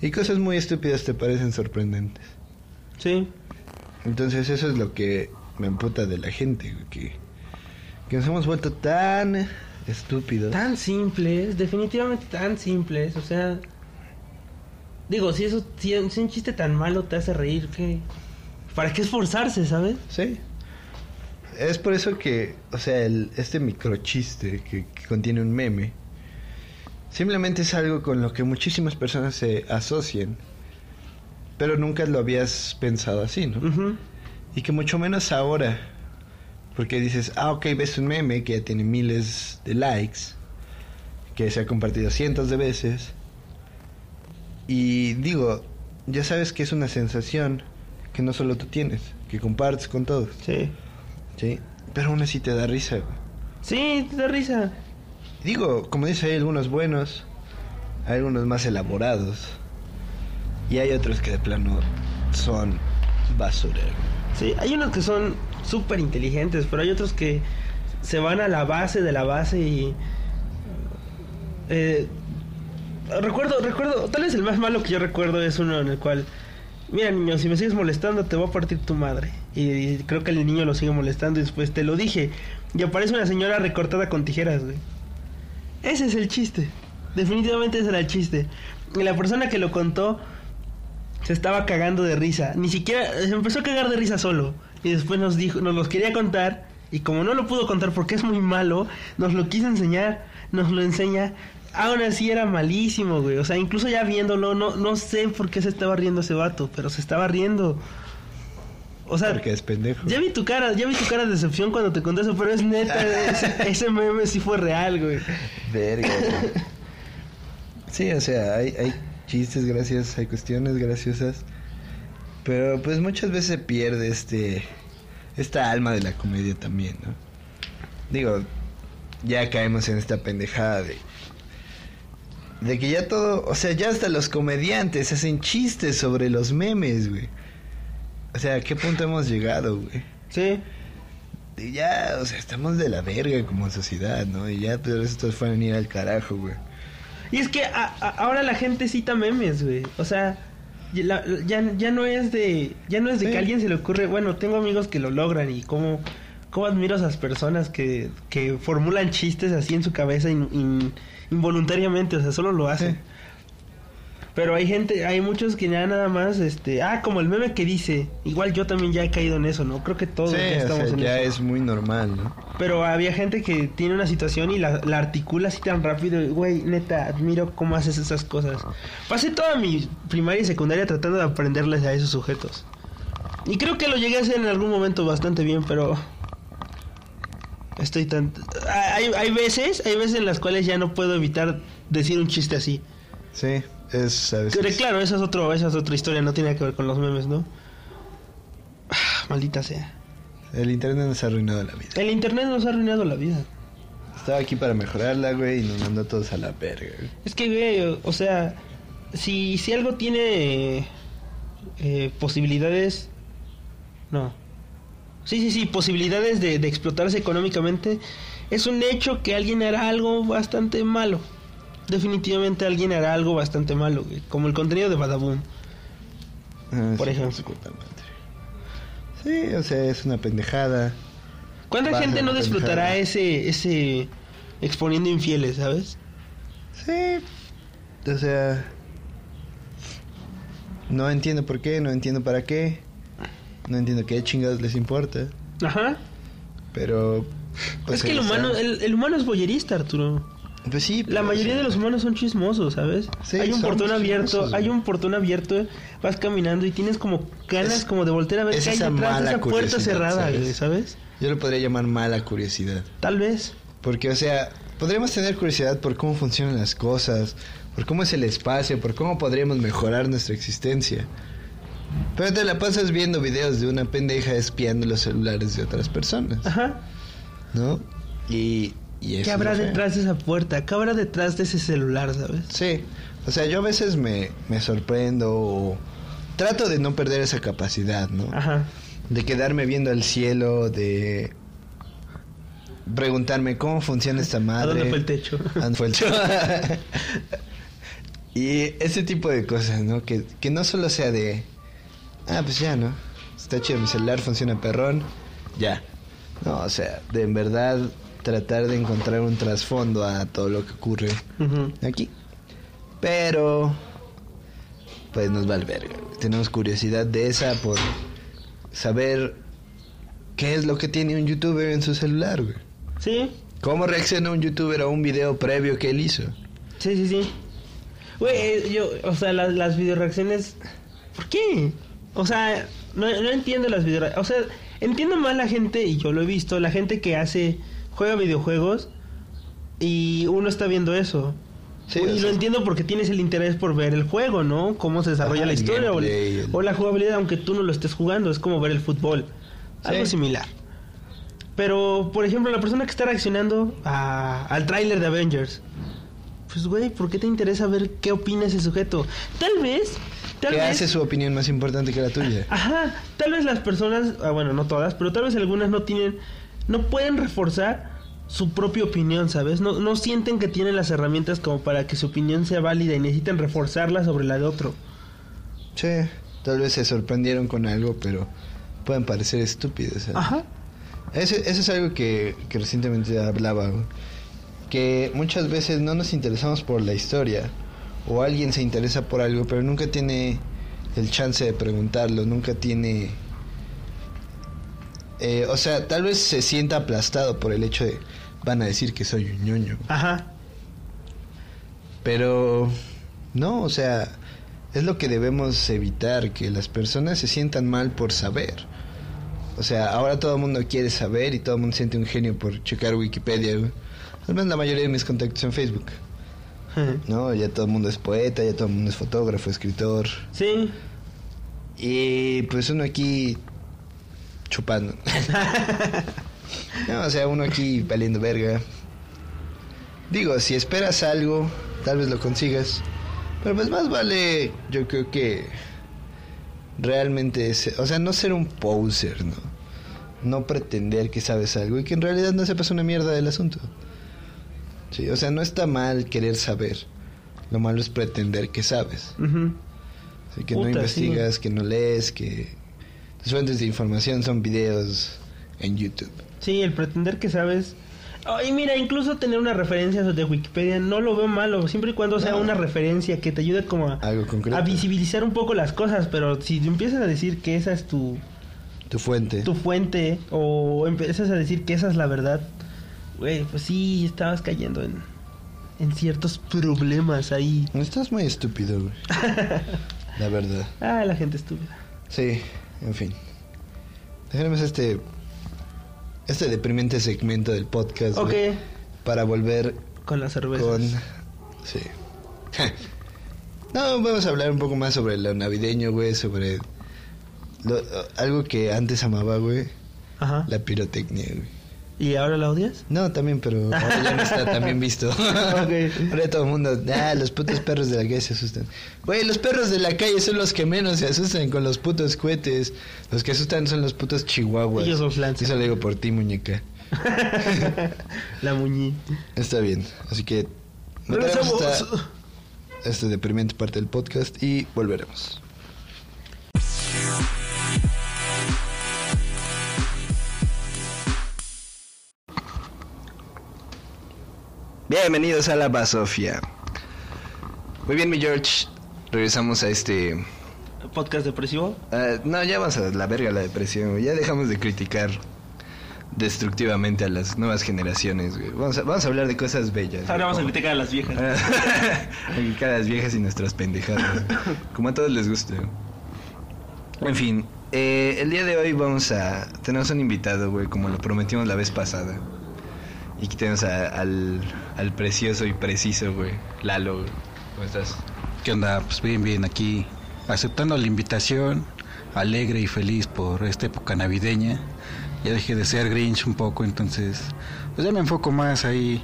Y cosas muy estúpidas te parecen sorprendentes. Sí. Entonces eso es lo que me emputa de la gente, que, que nos hemos vuelto tan estúpidos. Tan simples, definitivamente tan simples, o sea... Digo, si eso, si, si un chiste tan malo te hace reír, ¿qué? ¿Para qué esforzarse, sabes? Sí. Es por eso que, o sea, el, este microchiste que, que contiene un meme Simplemente es algo con lo que muchísimas personas se asocian. Pero nunca lo habías pensado así, ¿no? Y que mucho menos ahora. Porque dices, ah, ok, ves un meme que ya tiene miles de likes, que se ha compartido cientos de veces. Y digo, ya sabes que es una sensación que no solo tú tienes, que compartes con todos, Sí. ¿Sí? Pero aún así te da risa. güey. Sí, te da risa. Digo, como dice, hay algunos buenos, hay algunos más elaborados, y hay otros que de plano son basura. Sí, hay unos que son súper inteligentes, pero hay otros que se van a la base de la base y... eh, recuerdo, recuerdo, tal vez el más malo que yo recuerdo es uno en el cual... Mira niño, si me sigues molestando te voy a partir tu madre. Y, creo que el niño lo sigue molestando y después te lo dije. Y aparece una señora recortada con tijeras, güey. Ese es el chiste. Definitivamente ese era el chiste. Y la persona que lo contó se estaba cagando de risa. Ni siquiera se empezó a cagar de risa solo. Y después nos dijo, nos los quería contar. Y como no lo pudo contar porque es muy malo, nos lo quiso enseñar, nos lo enseña. Aún así era malísimo, güey. O sea, incluso ya viéndolo, no, no sé por qué se estaba riendo ese vato, pero se estaba riendo. O sea, Porque es pendejo. ya vi tu cara, ya vi tu cara de decepción cuando te conté eso, pero es neta, ese, [laughs] ese meme sí fue real, güey. Verga. güey. sí, o sea, hay, hay chistes graciosos, hay cuestiones graciosas. Pero pues muchas veces se pierde este esta alma de la comedia también, ¿no? Digo, ya caemos en esta pendejada de de que ya todo, o sea, ya hasta los comediantes hacen chistes sobre los memes, güey. O sea, ¿a qué punto hemos llegado, güey? Sí. Y ya, o sea, estamos de la verga como sociedad, ¿no? Y ya todos estos fueron a ir al carajo, güey. Y es que a- a- ahora la gente cita memes, güey. O sea, ya, la- ya, ya no es de ya no es de Sí. que a alguien se le ocurre, bueno, tengo amigos que lo logran y cómo cómo admiro a esas personas que, que formulan chistes así en su cabeza in- in- involuntariamente, o sea, solo lo hacen. Sí. Pero hay gente, hay muchos que ya nada más, este, ah, como el meme que dice, igual yo también ya he caído en eso, ¿no? Creo que todos Sí, ya o estamos sea, en ya eso. es muy normal, ¿no? Pero había gente que tiene una situación y la, la articula así tan rápido. Güey, neta, admiro cómo haces esas cosas. Pasé toda mi primaria y secundaria tratando de aprenderles a esos sujetos. Y creo que lo llegué a hacer en algún momento bastante bien, pero... Estoy tan... Hay, hay veces, hay veces en las cuales ya no puedo evitar decir un chiste así. Sí, es Pero claro, esa es, otro, esa es otra historia, no tiene que ver con los memes, ¿no? Ah, [sighs] Maldita sea. El internet nos ha arruinado la vida. El internet nos ha arruinado la vida. Estaba aquí para mejorarla, güey, y nos mandó a todos a la verga, güey. Es que, güey, o sea, si, si algo tiene eh, posibilidades... No. Sí, sí, sí, posibilidades de, de explotarse económicamente, es un hecho que alguien hará algo bastante malo. Definitivamente alguien hará algo bastante malo, güey, como el contenido de Badaboom. Ah, Por sí, ejemplo. Sí, o sea, es una pendejada. ¿Cuánta gente no disfrutará pendejada. ese, ese exponiendo infieles, sabes? Sí, o sea... No entiendo por qué, no entiendo para qué. No entiendo qué chingados les importa. Ajá. Pero... pues es que el humano, el, el humano es boyerista, Arturo. Pues sí. La mayoría de los humanos son chismosos, ¿sabes? Sí, hay un portón abierto, hay un portón abierto, vas caminando y tienes como ganas Es- como de voltear a ver es qué hay detrás de esa puerta cerrada, ¿sabes? güey, ¿sabes? Yo lo podría llamar mala curiosidad. Tal vez. Porque, o sea, podríamos tener curiosidad por cómo funcionan las cosas, por cómo es el espacio, por cómo podríamos mejorar nuestra existencia. Pero te la pasas viendo videos de una pendeja espiando los celulares de otras personas, Ajá. ¿no? Y, y ¿Qué habrá detrás de esa puerta? ¿Qué habrá detrás de ese celular, sabes? Sí, o sea, yo a veces me, me sorprendo o trato de no perder esa capacidad, ¿no? Ajá. De quedarme viendo al cielo, de preguntarme cómo funciona esta madre. ¿A dónde fue el techo? ¿A dónde fue el techo? [laughs] y ese tipo de cosas, ¿no? Que, que no solo sea de, ah, pues ya, ¿no? Está chido, mi celular funciona perrón, ya. No, o sea, de en verdad tratar de encontrar un trasfondo a todo lo que ocurre aquí. Pero, pues nos vale verga. güey. Tenemos curiosidad de esa por saber qué es lo que tiene un youtuber en su celular, güey. Sí, ¿Cómo reacciona un youtuber a un video previo que él hizo? Sí, sí, sí. Güey, eh, yo, o sea, las, las videoreacciones. ¿Por qué? O sea, no, no entiendo las videoreacciones. O sea, entiendo más la gente, y yo lo he visto, la gente que hace. Juega videojuegos y uno está viendo eso. Sí, y lo sea- entiendo porque tienes el interés por ver el juego, ¿no? Cómo se desarrolla Ajá, la historia o, el- la jugabilidad, aunque tú no lo estés jugando. Es como ver el fútbol. Algo similar. Pero, por ejemplo, la persona que está reaccionando a- al tráiler de Avengers. Pues, güey, ¿por qué te interesa ver qué opina ese sujeto? Tal vez... Tal ¿Qué vez, hace su opinión más importante que la tuya? Ajá, tal vez las personas, ah, bueno, no todas, pero tal vez algunas no tienen, no pueden reforzar su propia opinión, ¿sabes? No, no sienten que tienen las herramientas como para que su opinión sea válida y necesitan reforzarla sobre la de otro. Sí, tal vez se sorprendieron con algo, pero pueden parecer estúpidos. ¿sabes? Ajá. Eso, eso es algo que, que recientemente hablaba, que muchas veces no nos interesamos por la historia, o alguien se interesa por algo, pero nunca tiene el chance de preguntarlo, nunca tiene... eh, o sea, tal vez se sienta aplastado por el hecho de van a decir que soy un ñoño. Ajá. Pero no, o sea, es lo que debemos evitar, que las personas se sientan mal por saber. O sea, ahora todo el mundo quiere saber y todo el mundo siente un genio por checar Wikipedia. güey. Al menos la mayoría de mis contactos en Facebook. No, ya todo el mundo es poeta, ya todo el mundo es fotógrafo, escritor. Sí. Y pues uno aquí chupando. [laughs] no, o sea, uno aquí valiendo verga. Digo, si esperas algo, tal vez lo consigas. Pero pues más vale, yo creo que realmente, es- o sea, no ser un poser, ¿no? No pretender que sabes algo y que en realidad no sepas una mierda del asunto. Sí, o sea, no está mal querer saber. Lo malo es pretender que sabes. Así que no investigas, que no lees, que tus fuentes de información son videos en YouTube. Sí, el pretender que sabes. Oh, y mira, incluso tener una referencia de Wikipedia no lo veo malo, siempre y cuando sea No. una referencia que te ayude como a, Algo concreto. a visibilizar un poco las cosas, pero si empiezas a decir que esa es tu, Tu fuente. tu fuente o empiezas a decir que esa es la verdad, güey, pues sí, estabas cayendo en, en ciertos problemas ahí. Estás muy estúpido, güey. [laughs] La verdad. Ah, la gente estúpida. Sí, en fin. Dejaremos este este deprimente segmento del podcast Ok, para volver con las cervezas. con sí. [laughs] no, vamos a hablar un poco más sobre lo navideño, güey, sobre lo- algo que antes amaba, güey, Ajá. la pirotecnia, güey. ¿Y ahora la odias? No, también, pero [laughs] ahora ya no está tan bien visto. Ahora todo el mundo, ah, los putos perros de la calle se asustan. Güey, los perros de la calle son los que menos se asustan con los putos cohetes. Los que asustan son los putos chihuahuas. Ellos los lanzan. Eso lo digo por ti, muñeca. [laughs] la muñi. Está bien, así que Regresamos. esta, esta deprimente parte del podcast y volveremos. Bienvenidos a la Basofia. Muy bien, mi George. Regresamos a este. Podcast depresivo. ah, no, ya vamos a la verga la depresión. Ya dejamos de criticar destructivamente a las nuevas generaciones. güey. Vamos a, vamos a hablar de cosas bellas. güey, Ahora vamos a criticar a las viejas. [laughs] Criticar a las viejas y nuestras pendejadas. Como a todos les gusta. En fin, eh, el día de hoy vamos a. Tenemos un invitado, güey, como lo prometimos la vez pasada. Y aquí tenemos a- al, al precioso y preciso, güey, Lalo. güey. ¿Cómo estás? ¿Qué onda? Pues bien, bien, aquí aceptando la invitación, alegre y feliz por esta época navideña. Ya dejé de ser Grinch un poco, entonces pues ya me enfoco más ahí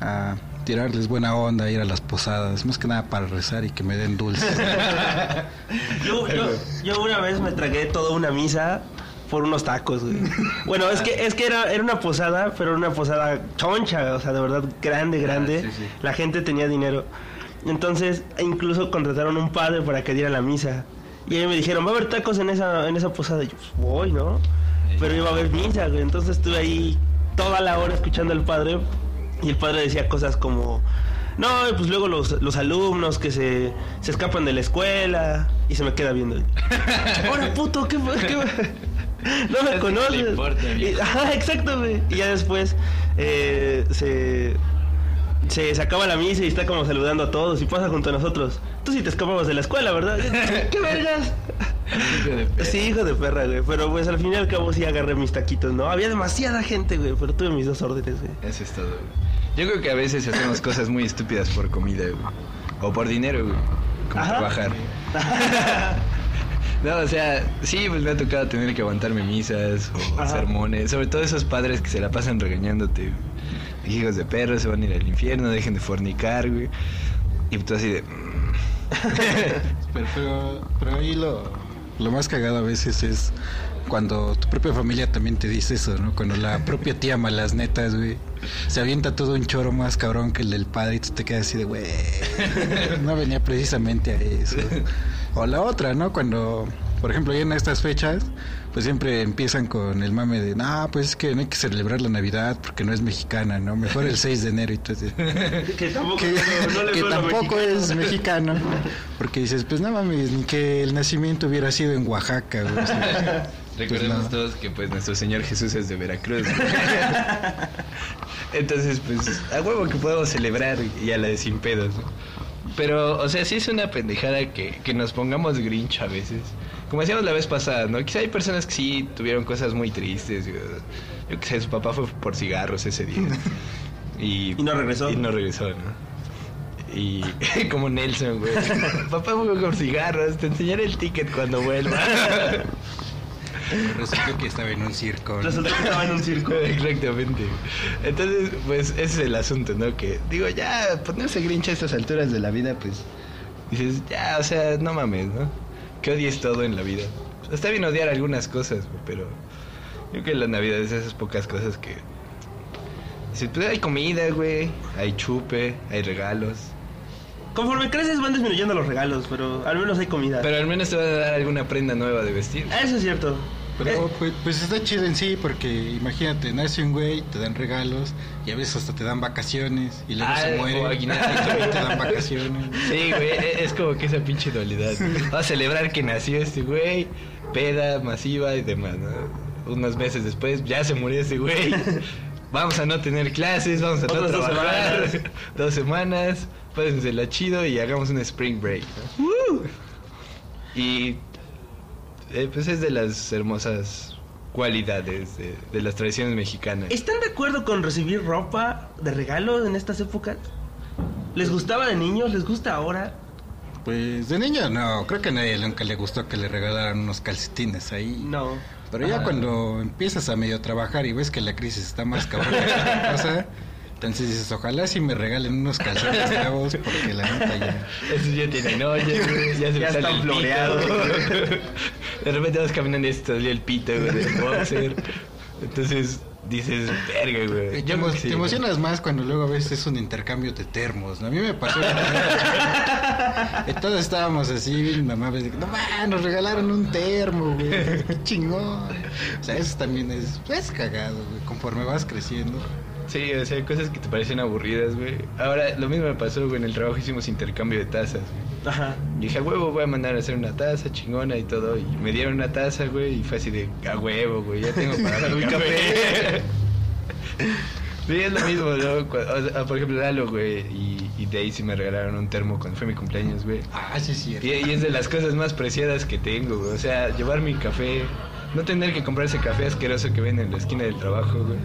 a tirarles buena onda, ir a las posadas, más que nada para rezar y que me den dulces. [laughs] Yo, yo, yo una vez me tragué toda una misa por unos tacos, güey. [laughs] Bueno, es que, es que era, era una posada, pero era una posada choncha, o sea, de verdad grande, grande. sí, sí. La gente tenía dinero. Entonces, e incluso contrataron un padre para que diera la misa. Y ahí me dijeron, va a haber tacos en esa, en esa posada. Y yo, pues voy, ¿no? Pero iba a haber misa, güey. Entonces estuve ahí toda la hora escuchando al padre. Y el padre decía cosas como, no, pues luego los, los alumnos que se, se escapan de la escuela. Y se me queda viendo. [laughs] Ahora, puto, ¿qué? ¿Qué fue? [laughs] No me le conoces. importa, Y- viejo. ajá, exacto, güey. Y ya después eh, se se, se acaba la misa y está como saludando a todos y pasa junto a nosotros. Tú sí te escapabas de la escuela, ¿verdad? ¿Qué vergas? Hijo de perra. Sí, hijo de perra, güey. Pero pues al fin y al cabo sí agarré mis taquitos, ¿no? Había demasiada gente, güey, pero tuve mis dos órdenes, güey. Eso es todo, güey. Yo creo que a veces hacemos cosas muy estúpidas por comida, güey. O por dinero, güey. Como Ajá. trabajar. [laughs] No, o sea, sí, pues me ha tocado tener que aguantarme misas o Ajá. sermones. Sobre todo esos padres que se la pasan regañándote. Hijos de perros, se van a ir al infierno, dejen de fornicar, güey. Y tú así de... [laughs] Pero, pero, pero ahí lo, lo más cagado a veces es cuando tu propia familia también te dice eso, ¿no? Cuando la propia tía malas netas, güey, se avienta todo un choro más cabrón que el del padre y tú te quedas así de, güey, [laughs] no venía precisamente a eso. O la otra, ¿no? Cuando, por ejemplo, ya en estas fechas, pues siempre empiezan con el mame de, no, pues es que no hay que celebrar la Navidad porque no es mexicana, ¿no? Mejor el [laughs] 6 de enero y así, [laughs] Que tampoco, que, no, no tampoco es mexicano. Porque dices, pues no mames, ni que el nacimiento hubiera sido en Oaxaca. güey, [laughs] o sea, pues Recordemos no. todos que pues nuestro Señor Jesús es de Veracruz. güey. Entonces, pues, a huevo que podemos celebrar y a la de sin pedos, ¿no? Pero, o sea, sí es una pendejada que, que nos pongamos grinch a veces. Como decíamos la vez pasada, ¿no? Quizá hay personas que sí tuvieron cosas muy tristes. Yo, yo que sé, su papá fue por cigarros ese día. [laughs] Y, Y no regresó. Y no regresó, ¿no? Y [laughs] como Nelson, güey. [laughs] Papá fue por cigarros, te enseñaré el ticket cuando vuelva. Resulta que estaba en un circo. ¿no? Resulta que estaba en un circo. [laughs] Exactamente. Entonces, pues ese es el asunto, ¿no? Que digo, ya ponerse grinch a estas alturas de la vida, pues dices, ya, o sea, no mames, ¿no? Que odies todo en la vida. Está bien odiar algunas cosas, pero yo creo que la Navidad es esas pocas cosas que... Dices, pues hay comida, güey, hay chupe, hay regalos. Conforme creces van disminuyendo los regalos, pero al menos hay comida. Pero al menos te van a dar alguna prenda nueva de vestir. Eso es cierto. Pero Eh, pues, pues está chido en sí, porque imagínate, nace un güey, te dan regalos y a veces hasta te dan vacaciones y luego Ah, se muere aguinaldo. [laughs] y también te dan vacaciones. Sí, güey, e- es como que esa pinche dualidad. Vamos a celebrar que nació este güey, peda masiva y demás, ¿no? Unos meses después ya se murió ese güey. [laughs] Vamos a no tener clases, vamos a no Otras dos trabajar. semanas. [laughs] Dos semanas, pásensela chido y hagamos un spring break. ¿no? Y eh, pues es de las hermosas cualidades de, de las tradiciones mexicanas. ¿Están de acuerdo con recibir ropa de regalo en estas épocas? ¿Les gustaba de niños? ¿Les gusta ahora? Pues de niño no, creo que a nadie nunca le gustó que le regalaran unos calcetines ahí. No. Pero ya Ajá. cuando empiezas a medio trabajar y ves que la crisis está más cabrón que otra cosa, entonces dices, ojalá si me regalen unos calzones nuevos, porque la neta ya... Esos ya tienen hoyos, [laughs] güey, ya se Ya me sale están el floreados. pito. [laughs] De repente vas caminando y se te salió el pito, güey, del boxer. Entonces dices, verga, güey. Te, emo- sí, te emocionas más cuando luego a veces es un intercambio de termos, ¿no? A mí me pasó... [laughs] todos estábamos así, bien mamá, de que, no man, nos regalaron un termo, güey, qué chingón. O sea, eso también es, es cagado, güey, conforme vas creciendo. Sí, o sea, cosas que te parecen aburridas, güey. Ahora, lo mismo me pasó, güey, en el trabajo hicimos intercambio de tazas, güey. Ajá. Y dije, a huevo, voy a mandar a hacer una taza chingona y todo. Y me dieron una taza, güey, y fue así de, a huevo, güey, ya tengo para mi [laughs] café. [laughs] Sí, es lo mismo, ¿no? O sea, por ejemplo, Lalo, güey, y, y Daisy me regalaron un termo cuando fue mi cumpleaños, güey. Ah, sí, sí. Y, y es de las cosas más preciadas que tengo, güey. O sea, llevar mi café, no tener que comprar ese café asqueroso que ven en la esquina del trabajo, güey.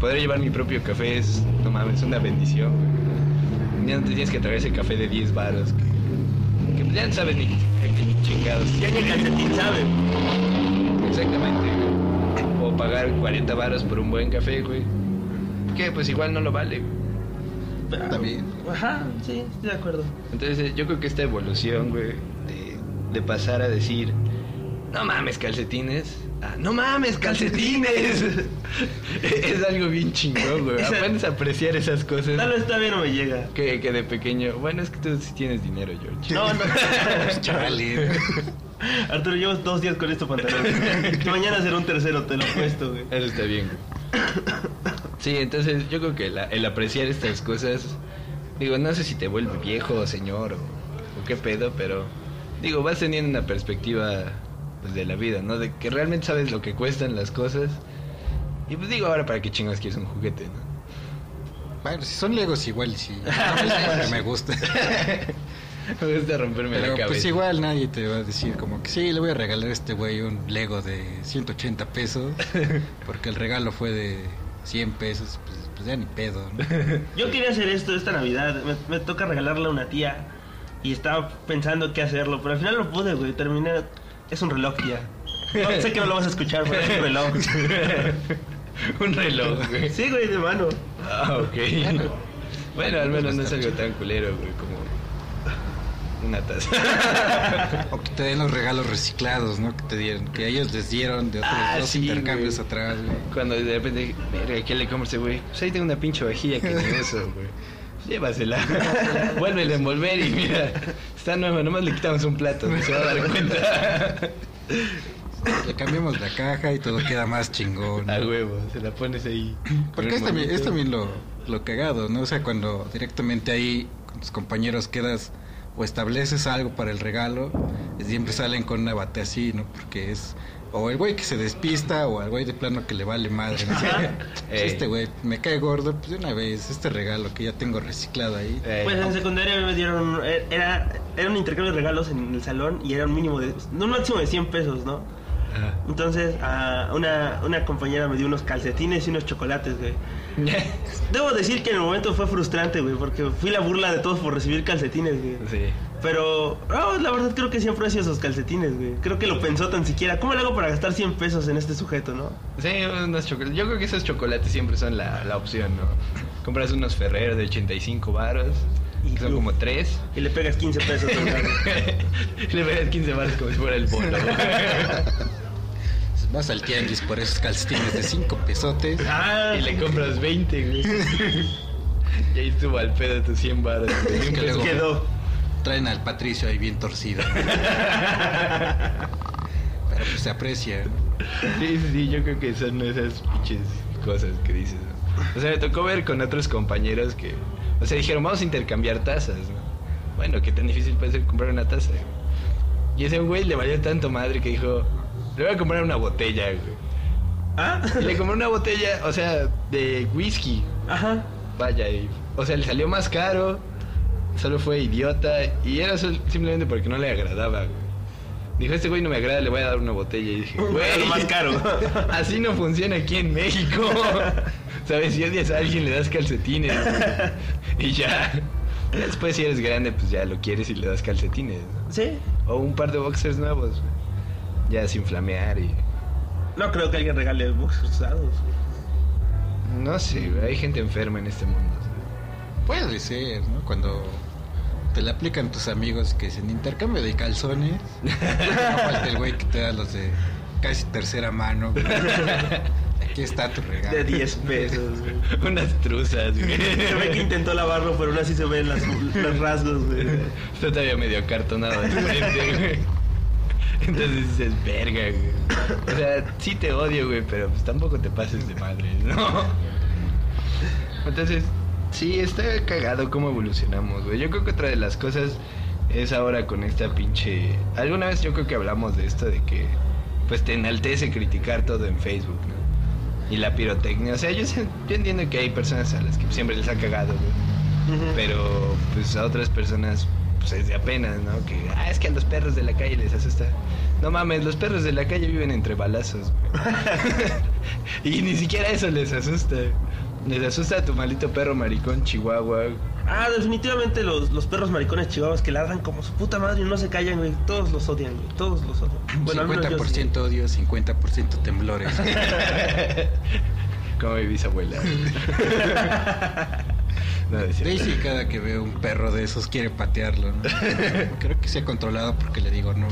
Poder llevar mi propio café es, no mames, es una bendición, güey. Ya no te tienes que traer ese café de 10 baros, que, que pues ya no sabes ni qué chingados. Ya ni el calcetín sabe. Exactamente, güey. O pagar 40 baros por un buen café, güey. Que pues igual no lo vale, güey. Bien. Ajá, sí, estoy de acuerdo. Entonces eh, yo creo que esta evolución, güey, de, de pasar a decir, no mames calcetines, a, no mames calcetines, [laughs] es algo bien chingón, güey. Aprendes a apreciar esas cosas Tal vez todavía no me llega. que, que de pequeño, bueno, es que tú sí tienes dinero, George. No, no. [laughs] Chale. [laughs] Arturo, llevo dos días con estos pantalones. Mañana será un tercero, te lo apuesto, güey. Eso está bien, güey. Sí, entonces yo creo que la- el apreciar estas cosas, digo, no sé si te vuelve viejo o señor o, o qué pedo, pero digo, vas teniendo una perspectiva pues, de la vida, ¿no? De que realmente sabes lo que cuestan las cosas. Y pues digo, ahora para qué chingas quieres un juguete, ¿no? Bueno, si son legos igual, sí. [laughs] Me gusta. [laughs] Me gusta romperme la Pero cabeza. pues igual nadie te va a decir como que sí, le voy a regalar a este güey un Lego de 180 pesos. [laughs] Porque el regalo fue de 100 pesos. Pues, pues ya ni pedo, ¿no? Yo quería hacer esto esta Navidad. Me, me toca regalarle a una tía. Y estaba pensando qué hacerlo. Pero al final no pude, güey. Terminé. Es un reloj, tía. [laughs] No, sé que no lo vas a escuchar, pero es un reloj. [laughs] Un reloj, güey. Sí, güey, de mano. Ah, ok. Bueno, al menos no es algo tan culero, güey, como una taza. O que te den los regalos reciclados, ¿no? Que te dieron, que ellos les dieron de otros Ah, dos sí, intercambios güey. atrás, güey. Cuando de repente, verga, ¿qué le compras güey? Pues ahí tengo una pinche vajilla que ni [laughs] eso, güey. Llévasela. [laughs] Vuelve a envolver y mira, está nueva, nomás le quitamos un plato, no se va a dar cuenta. Le cambiamos la caja y todo queda más chingón. A huevo, se la pones ahí. Porque es también, es monito. también lo, lo cagado, ¿no? O sea, cuando directamente ahí con tus compañeros quedas o estableces algo para el regalo, siempre salen con una bate así, ¿no? Porque es o el güey que se despista o al güey de plano que le vale madre. [laughs] este güey me cae gordo, pues de una vez, este regalo que ya tengo reciclado ahí. Eh, Pues en secundaria me dieron. Era, era un intercambio de regalos en el salón y era un mínimo de. No, un máximo de 100 pesos, ¿no? Ah. Entonces, a una, una compañera me dio unos calcetines y unos chocolates, güey. [laughs] Debo decir que en el momento fue frustrante, güey, porque fui la burla de todos por recibir calcetines, güey. Sí. Pero, no, la verdad creo que sí aprecio esos calcetines, güey. Creo que lo pensó tan siquiera. ¿Cómo le hago para gastar 100 pesos en este sujeto, no? Sí, unos chocolates. Yo creo que esos chocolates siempre son la, la opción, ¿no? Compras unos Ferreros de 85 varos, Y que son como tres. Y le pegas 15 pesos. [laughs] Le pegas 15 varos como si fuera el bono. [laughs] Vas al tianguis por esos calcetines de 5 pesotes. ah, y le compras 20, güey. [laughs] Y ahí estuvo al pedo tus 100 varos. güey. Es que luego- quedó. Traen al Patricio ahí bien torcido. [laughs] Pero pues se aprecia. Sí, sí, sí, yo creo que son esas pinches cosas que dices. ¿no? O sea, me tocó ver con otros compañeros que, o sea, dijeron, vamos a intercambiar tazas, ¿no? Bueno, qué tan difícil puede ser comprar una taza. güey? Y ese güey le valió tanto madre que dijo, le voy a comprar una botella, güey. ¿Ah? Y le compró una botella, o sea, de whisky. Ajá. Vaya, y, o sea, le salió más caro, solo fue idiota, y era simplemente porque no le agradaba, güey. Dijo, este güey no me agrada, le voy a dar una botella. Y dije, [laughs] Lo güey, más caro. [laughs] así no funciona aquí en México. [laughs] ¿Sabes? Si odias a alguien, le das calcetines. güey. Y ya. Después, si eres grande, pues ya lo quieres y le das calcetines. ¿no? ¿Sí? O un par de boxers nuevos, güey. Ya sin flamear y... No creo que alguien regale boxers usados. No sé, hay gente enferma en este mundo. Puede ser, ¿no? Cuando te le aplican tus amigos que es en intercambio de calzones, [laughs] no falta el güey que te da los de casi tercera mano. güey. [laughs] Aquí está tu regalo. De 10 pesos. güey. [laughs] Unas truzas, güey. Se ve que intentó lavarlo, pero aún así se ven las, los rasgos, güey. Está todavía medio acartonado de frente, güey. Entonces dices, verga, güey. O sea, sí te odio, güey, pero pues tampoco te pases de madre, ¿no? Entonces, sí, está cagado cómo evolucionamos, güey. Yo creo que otra de las cosas es ahora con esta pinche... Alguna vez yo creo que hablamos de esto, de que pues te enaltece criticar todo en Facebook, ¿no? Y la pirotecnia. O sea, yo, sé- yo entiendo que hay personas a las que siempre les ha cagado, güey. Pero pues a otras personas pues es de apenas, ¿no? Que ah, es que a los perros de la calle les asusta. No mames, los perros de la calle viven entre balazos. güey. [laughs] y ni siquiera eso les asusta. Les asusta a tu maldito perro maricón chihuahua. Ah, definitivamente los, los perros maricones chihuahuas que ladran como su puta madre y no se callan, güey. Todos los odian, güey. Todos los odian. Bueno, al menos yo sí. 50% odio, 50% temblores. [laughs] Como mi bisabuela. [laughs] no. Daisy cada que ve un perro de esos quiere patearlo, ¿no? [laughs] Creo que se ha controlado porque le digo no,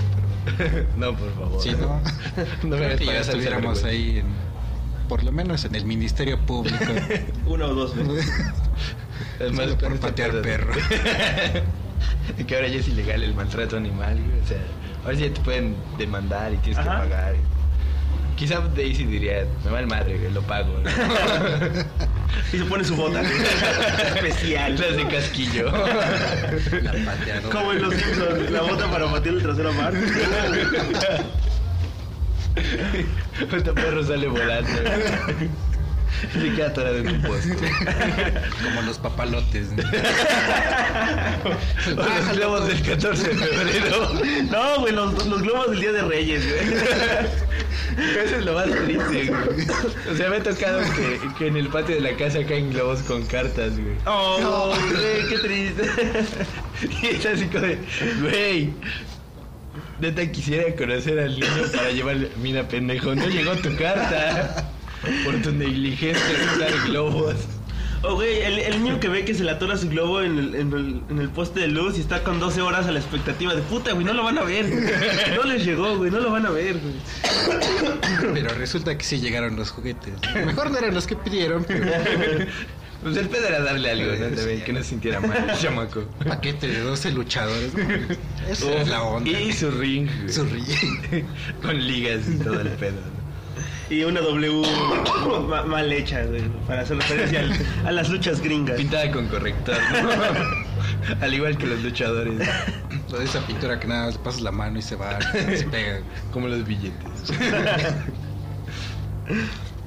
pero [laughs] no, por favor. si no, [laughs] No me creo que ya estuviéramos ahí, en, por lo menos en el Ministerio Público. Una o dos veces. Solo por esta patear perro. de que ahora ya es ilegal el maltrato animal. O sea, ahora sí ya te pueden demandar y tienes Ajá. que pagar. Quizá Daisy diría, me va el madre, güey, lo pago. ¿no? [laughs] Y se pone su bota [laughs] especial. Las de casquillo. La pateadora. Como en los Simpsons, la bota para patear el trasero a Mark. [laughs] Este perro sale volando. Se queda atorado en un poste. Como los papalotes. ¿no? O los globos del 14 de febrero. No, güey, los, los globos del Día de Reyes, güey. Eso es lo más triste, güey. O sea, me ha tocado que, que en el patio de la casa caen globos con cartas, güey. Oh, güey, qué triste. [laughs] Y es así como de, güey. Neta quisiera conocer al niño para llevarle. Mira, pendejo, no llegó tu carta. Por tu negligencia de usar globos. Oh, güey, el, el niño que ve que se le atora su globo en el, en, el, en el poste de luz y está con 12 horas a la expectativa de puta, güey, no lo van a ver. [laughs] No les llegó, güey, no lo van a ver, güey. Pero resulta que sí llegaron los juguetes. Mejor no eran los que pidieron, pero [laughs] Pues el pedo era darle algo, ¿no? También, que no se sintiera mal, el chamaco. paquete de 12 luchadores. Uf, es la onda. Y su ring. güey. Su ring. [laughs] Con ligas y todo el pedo. Y una W [coughs] ma- mal hecha, güey, para hacer referencia a las luchas gringas. Pintada con corrector, ¿no? [laughs] Al igual que los luchadores, [laughs] Toda esa pintura que nada le pasas la mano y se va, se pega. [laughs] como los billetes.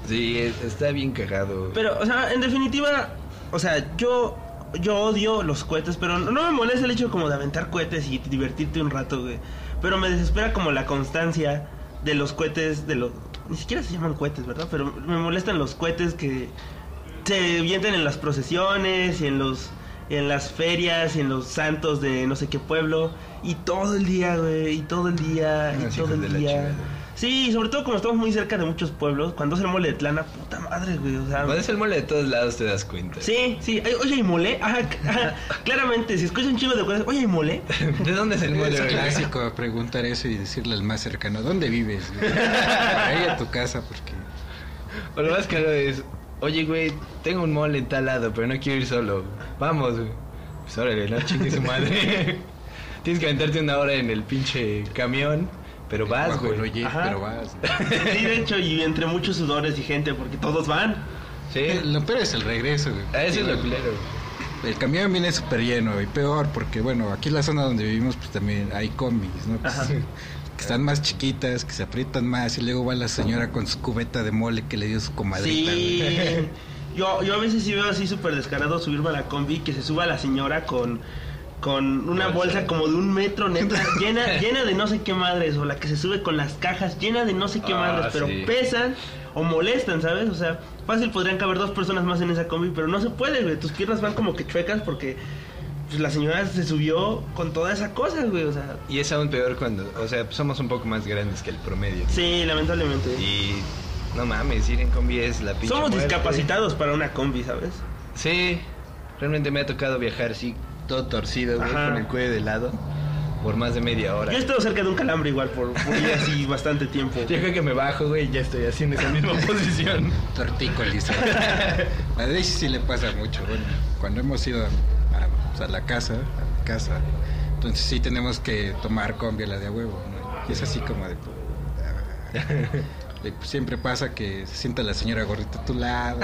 Sí, es- está bien cagado. Pero, o sea, en definitiva, o sea, yo yo odio los cohetes, pero no me molesta el hecho como de aventar cohetes y divertirte un rato, güey. Pero me desespera como la constancia de los cohetes, de los... Ni siquiera se llaman cohetes, ¿verdad? Pero me molestan los cohetes que se vienten en las procesiones y en los... En las ferias y en los santos de no sé qué pueblo. Y todo el día, güey. Y todo el día. Y todo el día. Sí, sobre todo como estamos muy cerca de muchos pueblos. Cuando es el mole de Tlana, puta madre, güey. O sea, Cuando es el mole de todos lados te das cuenta. Sí, sí. Ay, Oye, ¿y mole? Ajá, ajá. [laughs] Claramente, si escuchan un chivo de cosas, oye, ¿y mole? [laughs] ¿De dónde es el mole? Es clásico preguntar eso y decirle al más cercano, ¿dónde vives? güey? Para ir a tu casa porque... O lo más caro es, oye, güey, tengo un mole en tal lado, pero no quiero ir solo. Vamos, güey. Pues órale, no chingue su madre. [laughs] Tienes que aventarte una hora en el pinche camión, pero vas, Bajo el güey. oye, Ajá. pero vas. [laughs] Sí, de hecho, y entre muchos sudores y gente, porque todos van. Sí, Lo peor es el regreso, güey. a eso es lo culero. El camión viene súper lleno y peor porque, bueno, aquí en la zona donde vivimos pues también hay combis, ¿no? Pues, que están más chiquitas, que se aprietan más y luego va la señora con su cubeta de mole que le dio su comadrita. Sí. güey. Yo, yo a veces sí veo así súper descarado subirme a la combi, que se suba la señora con, con una Bolsa. como de un metro, neta, [laughs] llena, llena de no sé qué madres, o la que se sube con las cajas llena de no sé qué Ah, madres, pero sí. pesan o molestan, ¿sabes? O sea, fácil podrían caber dos personas más en esa combi, pero no se puede, güey. Tus piernas van como que chuecas porque pues, la señora se subió con toda esa cosa, güey, o sea. Y es aún peor cuando, o sea, somos un poco más grandes que el promedio. Sí, lamentablemente. Y no mames, ir en combi es la pinche Somos muerte. discapacitados para una combi, ¿sabes? Sí, realmente me ha tocado viajar así, todo torcido, güey, Ajá. con el cuello de lado, por más de media hora. Yo he estado cerca de un calambre igual por, por ir así [laughs] bastante tiempo. Yo creo que me bajo, güey, y ya estoy así en esa misma [laughs] posición. Tortícolis. [laughs] A Daisy sí le pasa mucho. Bueno, cuando hemos ido a, a- pues, a la casa, a mi casa, entonces sí tenemos que tomar combi a la de a huevo. ¿no? Y es así como de... de- pues, siempre pasa que se sienta la señora gordita a tu lado,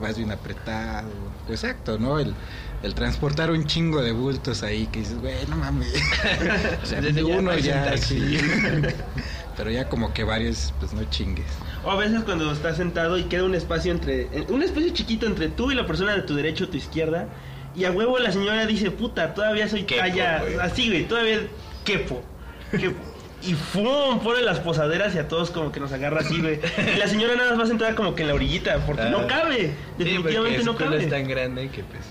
vas bien apretado. Exacto, ¿no? El, el transportar un chingo de bultos ahí que dices, güey, no mames. [laughs] o sea, Desde ya uno ya, sí. [laughs] Pero ya como que varios, pues no chingues. O a veces cuando estás sentado y queda un espacio entre. Un espacio chiquito entre tú y la persona de tu derecho o tu izquierda. Y a huevo la señora dice, puta, todavía soy Quepo, talla. güey. Así, güey, todavía quepo. quepo. Y ¡fum! Pone las posaderas y a todos como que nos agarra así, güey. Y la señora nada más va sentada como que en la orillita, porque Ah. no cabe. Sí, Definitivamente porque no cabe. es tan grande que pues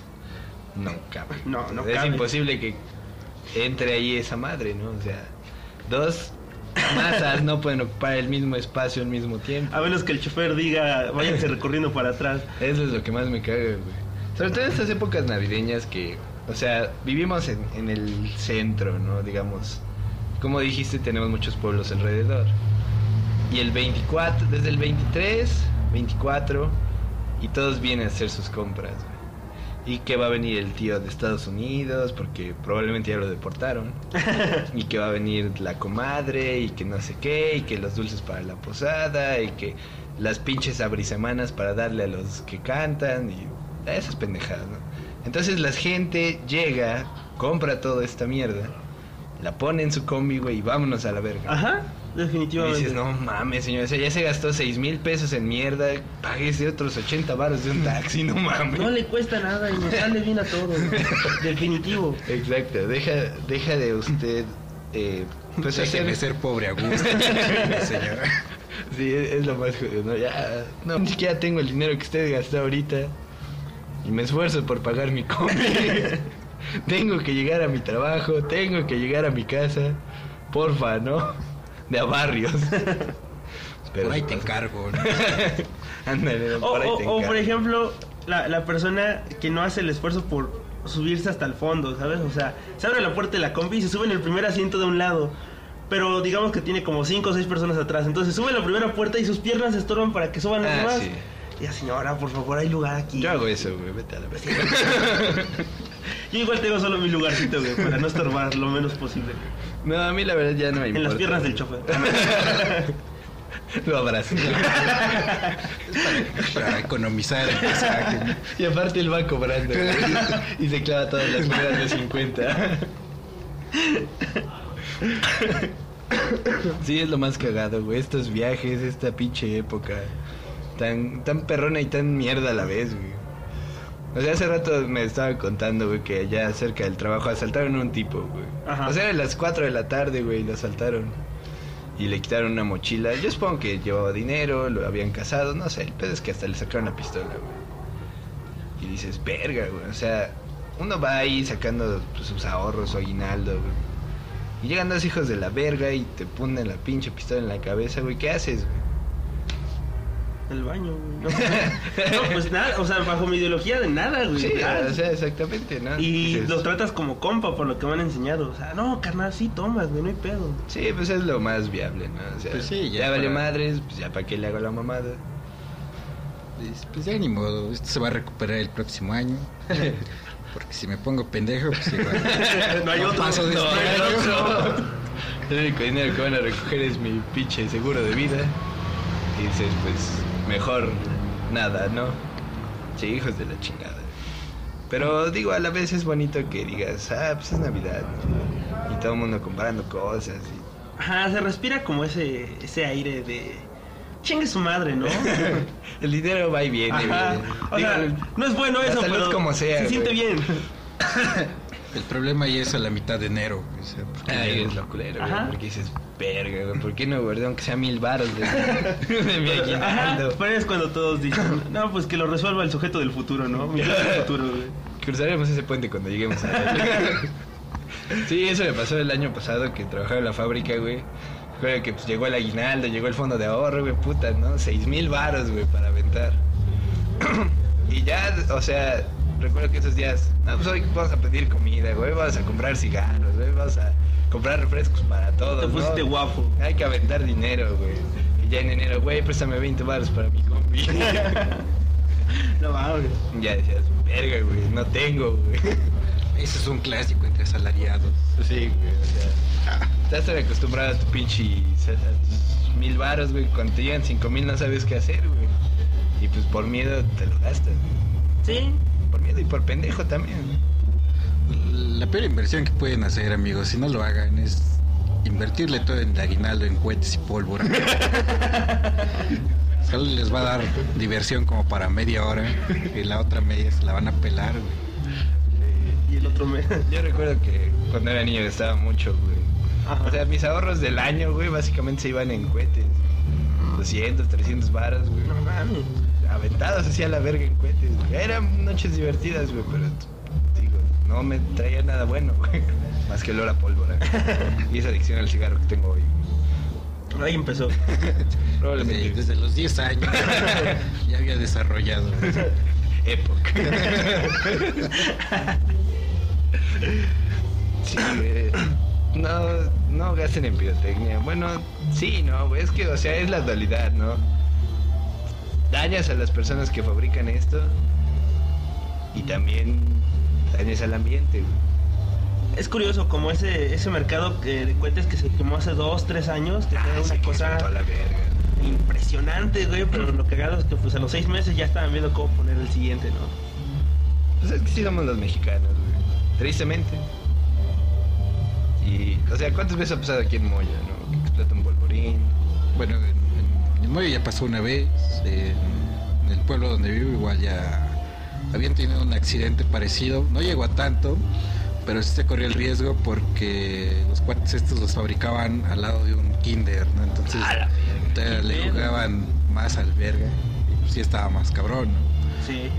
no cabe. No, no es cabe. imposible que entre ahí esa madre, ¿no? O sea, dos masas no pueden ocupar el mismo espacio al mismo tiempo. A menos que el chofer diga, váyanse recorriendo para atrás. [laughs] Eso es lo que más me caga, güey. Sobre todo en estas épocas navideñas que, o sea, vivimos en, en el centro, ¿no? Digamos, como dijiste, tenemos muchos pueblos alrededor. Y el 24, desde el 23, 24, y todos vienen a hacer sus compras, güey. Y que va a venir el tío de Estados Unidos, porque probablemente ya lo deportaron. [laughs] y que va a venir la comadre, y que no sé qué, y que los dulces para la posada, y que las pinches abrisemanas para darle a los que cantan, y esas pendejadas, ¿no? Entonces la gente llega, compra toda esta mierda, la pone en su combi, güey, y vámonos a la verga. Ajá. Y Definitivamente. dices, no mames, señor, o sea, ya se gastó seis mil pesos en mierda, paguese otros 80 baros de un taxi, no mames. No le cuesta nada y nos sale bien a todos. [laughs] Definitivo. Exacto, deja, deja de usted, eh, pues Deje de hacer... ser pobre a gusto, [laughs] señor. Sí, es, es lo más jodido, ¿no? Ya, no, ni siquiera tengo el dinero que usted gastó ahorita y me esfuerzo por pagar mi combi. [laughs] tengo que llegar a mi trabajo, tengo que llegar a mi casa, porfa, ¿no? De a barrios. [laughs] Por ahí te encargo. ¿no? [laughs] Ándale, O, por ahí o- te o, por ejemplo, la, la persona que no hace el esfuerzo por subirse hasta el fondo, ¿sabes? O sea, se abre la puerta de la combi y se sube en el primer asiento de un lado. Pero digamos que tiene como 5 o 6 personas atrás. Entonces sube la primera puerta y sus piernas se estorban para que suban los Ah, demás. sí. Y la señora, por favor, hay lugar aquí. Yo hago eso, güey, vete a la. [laughs] Yo igual tengo solo mi lugarcito, güey, para no estorbar lo menos posible. No, a mí la verdad ya no me En importa. las piernas del chofer. [laughs] Lo abrazo. Para economizar el pasaje. y aparte él va cobrando, Y se clava todas las monedas de 50. Sí, es lo más cagado, güey. Estos viajes, esta pinche época. Tan, tan perrona y tan mierda a la vez, güey. O sea, hace rato me estaba contando, güey, que allá cerca del trabajo asaltaron a un tipo, güey. Ajá. O sea, eran las 4 de la tarde, güey, y lo asaltaron. Y le quitaron una mochila. Yo supongo que llevaba dinero, lo habían casado, no sé. El pedo es que hasta le sacaron la pistola, güey. Y dices, verga, güey. O sea, uno va ahí sacando pues, sus ahorros, su aguinaldo, güey. Y llegan dos hijos de la verga y te ponen la pinche pistola en la cabeza, güey. ¿Qué haces, güey? El baño, güey. No, [laughs] no, pues nada, o sea, bajo mi ideología de nada, güey. Sí, Nada. o sea, exactamente, ¿no? Y los tratas como compa por lo que me han enseñado. O sea, no, carnal, sí tomas, güey, no hay pedo. Sí, pues es lo más viable, ¿no? O sea, Pues sí, ya ya, valió para- madres, pues ya para qué le hago la mamada. Pues, Pues ya ni modo, esto se va a recuperar el próximo año. [laughs] Porque si me pongo pendejo, pues igual. [laughs] No hay otro. paso de No, este. El único dinero que van a recoger es mi pinche seguro de vida. Y dices, pues, mejor nada, ¿no? Sí, hijos de la chingada. Pero digo, a la vez es bonito que digas, ah, pues es Navidad, ¿no? Y todo el mundo comprando cosas. y- Ajá, se respira como ese, ese aire de. Chingue su madre, ¿no? [laughs] El dinero va y viene, Ajá. O sea, no es bueno eso, salud pero como sea, se siente bien. [laughs] El problema ya es a la mitad de enero. o sea, porque Ay, es lo culero, güey, porque dices, verga, güey, ¿por qué no guardé aunque sea mil baros de, de mi aguinaldo? pero es cuando todos dicen, no, pues que lo resuelva el sujeto del futuro, ¿no? [laughs] Mi futuro, güey. Cruzaremos ese puente cuando lleguemos a [laughs] Sí, eso me pasó el año pasado que trabajaba en la fábrica, güey. Recuerdo que pues, llegó el aguinaldo, llegó el fondo de ahorro, güey, puta, ¿no? Seis mil varos, güey, para aventar. [clears throat] y ya, o sea, recuerdo que esos días, no, pues hoy vamos a pedir comida, güey, vamos a comprar cigarros, güey, vamos a comprar refrescos para todos, Te pusiste ¿no? guapo. Hay que aventar dinero, güey. Y ya en enero, güey, préstame 20 baros para mi combi. [laughs] No mames. ya decías, verga, güey, no tengo, güey. Ese es un clásico entre asalariados. Sí, güey, o sea, estás tan acostumbrado a tu pinche a tus mil varos, güey, cuando te llegan cinco mil no sabes qué hacer, güey. Y pues por miedo te lo gastas, güey. Sí. Por miedo y por pendejo también. güey. La peor inversión que pueden hacer, amigos, si no lo hagan, es invertirle todo en aguinaldo, en cohetes y pólvora. [laughs] Solo les va a dar diversión como para media hora y la otra media se la van a pelar, güey. Y el otro me. [laughs] Yo recuerdo que cuando era niño gastaba mucho, güey. Ajá. O sea, mis ahorros del año, güey, básicamente se iban en cohetes. 200, 300 varos, güey. No mames. Aventados hacia la verga en cohetes, güey. Eran noches divertidas, güey, pero no me traía nada bueno, güey. [laughs] Más que el olor a pólvora. [laughs] y esa adicción al cigarro que tengo hoy. Ahí empezó. [laughs] Probablemente. Desde, desde los 10 años ya había desarrollado. Época. sí, güey. No, no gasten en pirotecnia. Bueno, sí, no, güey. Es que, o sea, es la dualidad, ¿no? Dañas a las personas que fabrican esto y también dañas al ambiente, güey. Es curioso como ese ese mercado que- de cohetes que se quemó hace dos, tres años, que Ah, una cosa la verga. impresionante, güey, pero lo cagado es que pues a los seis meses ya estaban viendo cómo poner el siguiente, ¿no? Pues es que sí somos los mexicanos, güey. Tristemente. Y, o sea, ¿cuántas veces ha pasado aquí en Moya, no? Que explota un polvorín. Bueno, en, en el muelle ya pasó una vez. En, en el pueblo donde vivo igual ya habían tenido un accidente parecido. No llegó a tanto, pero sí se corrió el riesgo porque los cuates estos los fabricaban al lado de un kinder, ¿no? Entonces le jugaban más al verga. Y pues sí estaba más cabrón, ¿no? Sí.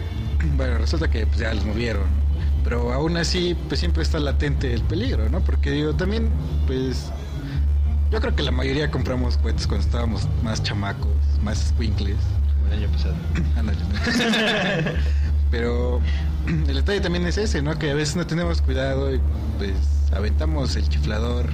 Bueno, resulta que pues, ya los movieron. ¿no? Pero aún así, pues siempre está latente el peligro, ¿no? Porque digo, también, pues. Yo creo que la mayoría compramos cohetes cuando estábamos más chamacos, más squinkles. El año pasado. Ándale. [laughs] Pero [clears throat] el detalle también es ese, ¿no? Que a veces no tenemos cuidado y pues aventamos el chiflador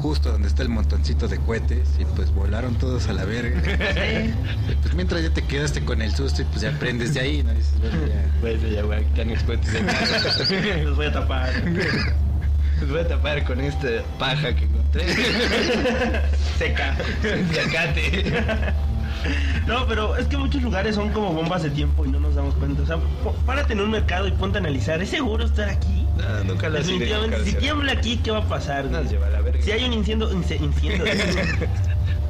justo donde está el montoncito de cohetes y pues volaron todos a la verga. [laughs] Pues mientras ya te quedaste con el susto y pues ya aprendes de ahí, ¿no? Dices, bueno, ya. Bueno, ya voy a quitar mis cohetes de. [laughs] Los voy a tapar. [laughs] Los voy a tapar con esta paja que encontré. Seca. Sacate. No, pero es que muchos lugares son como bombas de tiempo y no nos damos cuenta. O sea, párate en un mercado y ponte a analizar. ¿Es seguro estar aquí? No, nunca iré Definitivamente, nunca si tiembla aquí, ¿qué va a pasar? güey? Nos lleva a la verga. Si hay un incendio, ince- incendio,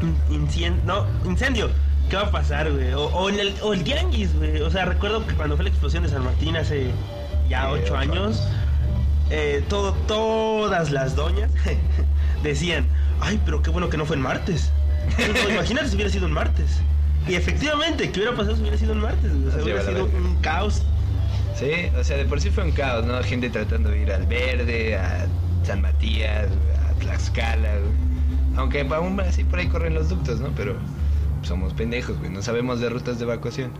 In- [laughs] [laughs] incien- no, incendio, ¿qué va a pasar, güey? O, o en el, o el tianguis, güey. O sea, recuerdo que cuando fue la explosión de San Martín hace ya ocho años, eh, todo, todas las doñas [laughs] decían, ay, pero qué bueno que no fue en martes. Imagínate si hubiera sido en martes. Y efectivamente, ¿qué hubiera pasado si hubiera sido en martes? O sea, hubiera sido un caos. Sí, o sea, de por sí fue un caos, ¿no? Gente tratando de ir al Verde, a San Matías, a Tlaxcala, güey. Aunque aún así por ahí corren los ductos, ¿no? Pero somos pendejos, güey, no sabemos de rutas de evacuación.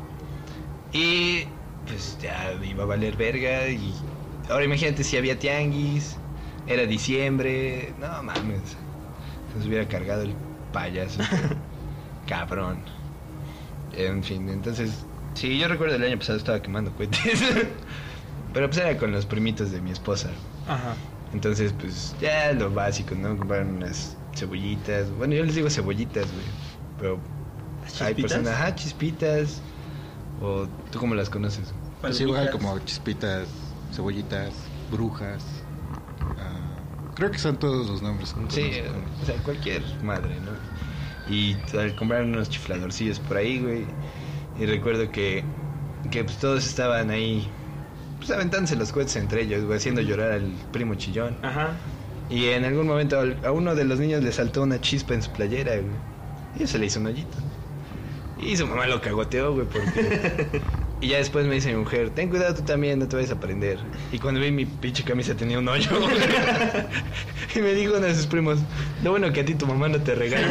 Y pues ya iba a valer verga y... Ahora imagínate si había tianguis, era diciembre, no mames, se nos hubiera cargado el payaso. [laughs] Cabrón. En fin, entonces, sí, yo recuerdo el año pasado estaba quemando cohetes. [laughs] Pero pues era con los primitos de mi esposa. Ajá. Entonces, pues ya lo básico, ¿no? Compraron unas cebollitas. Bueno, yo les digo cebollitas, güey. Pero hay ¿Chispitas? personas, ajá, chispitas. O tú cómo las conoces. Pues igual como chispitas, cebollitas, brujas. Creo que son todos los nombres. Sí, o sea, cualquier madre, ¿no? Y al comprar unos chifladorcillos por ahí, güey. Y recuerdo que, que pues todos estaban ahí, pues aventándose los cohetes entre ellos, güey, haciendo llorar al primo chillón. Ajá. Y en algún momento a uno de los niños le saltó una chispa en su playera, güey. Y se le hizo un hoyito. Y su mamá lo cagoteó, güey, porque... [laughs] y ya después me dice mi mujer, ten cuidado tú también, no te vayas a prender. Y cuando vi mi pinche camisa tenía un hoyo, [laughs] y me dijo uno de sus primos, lo bueno que a ti tu mamá no te regaña.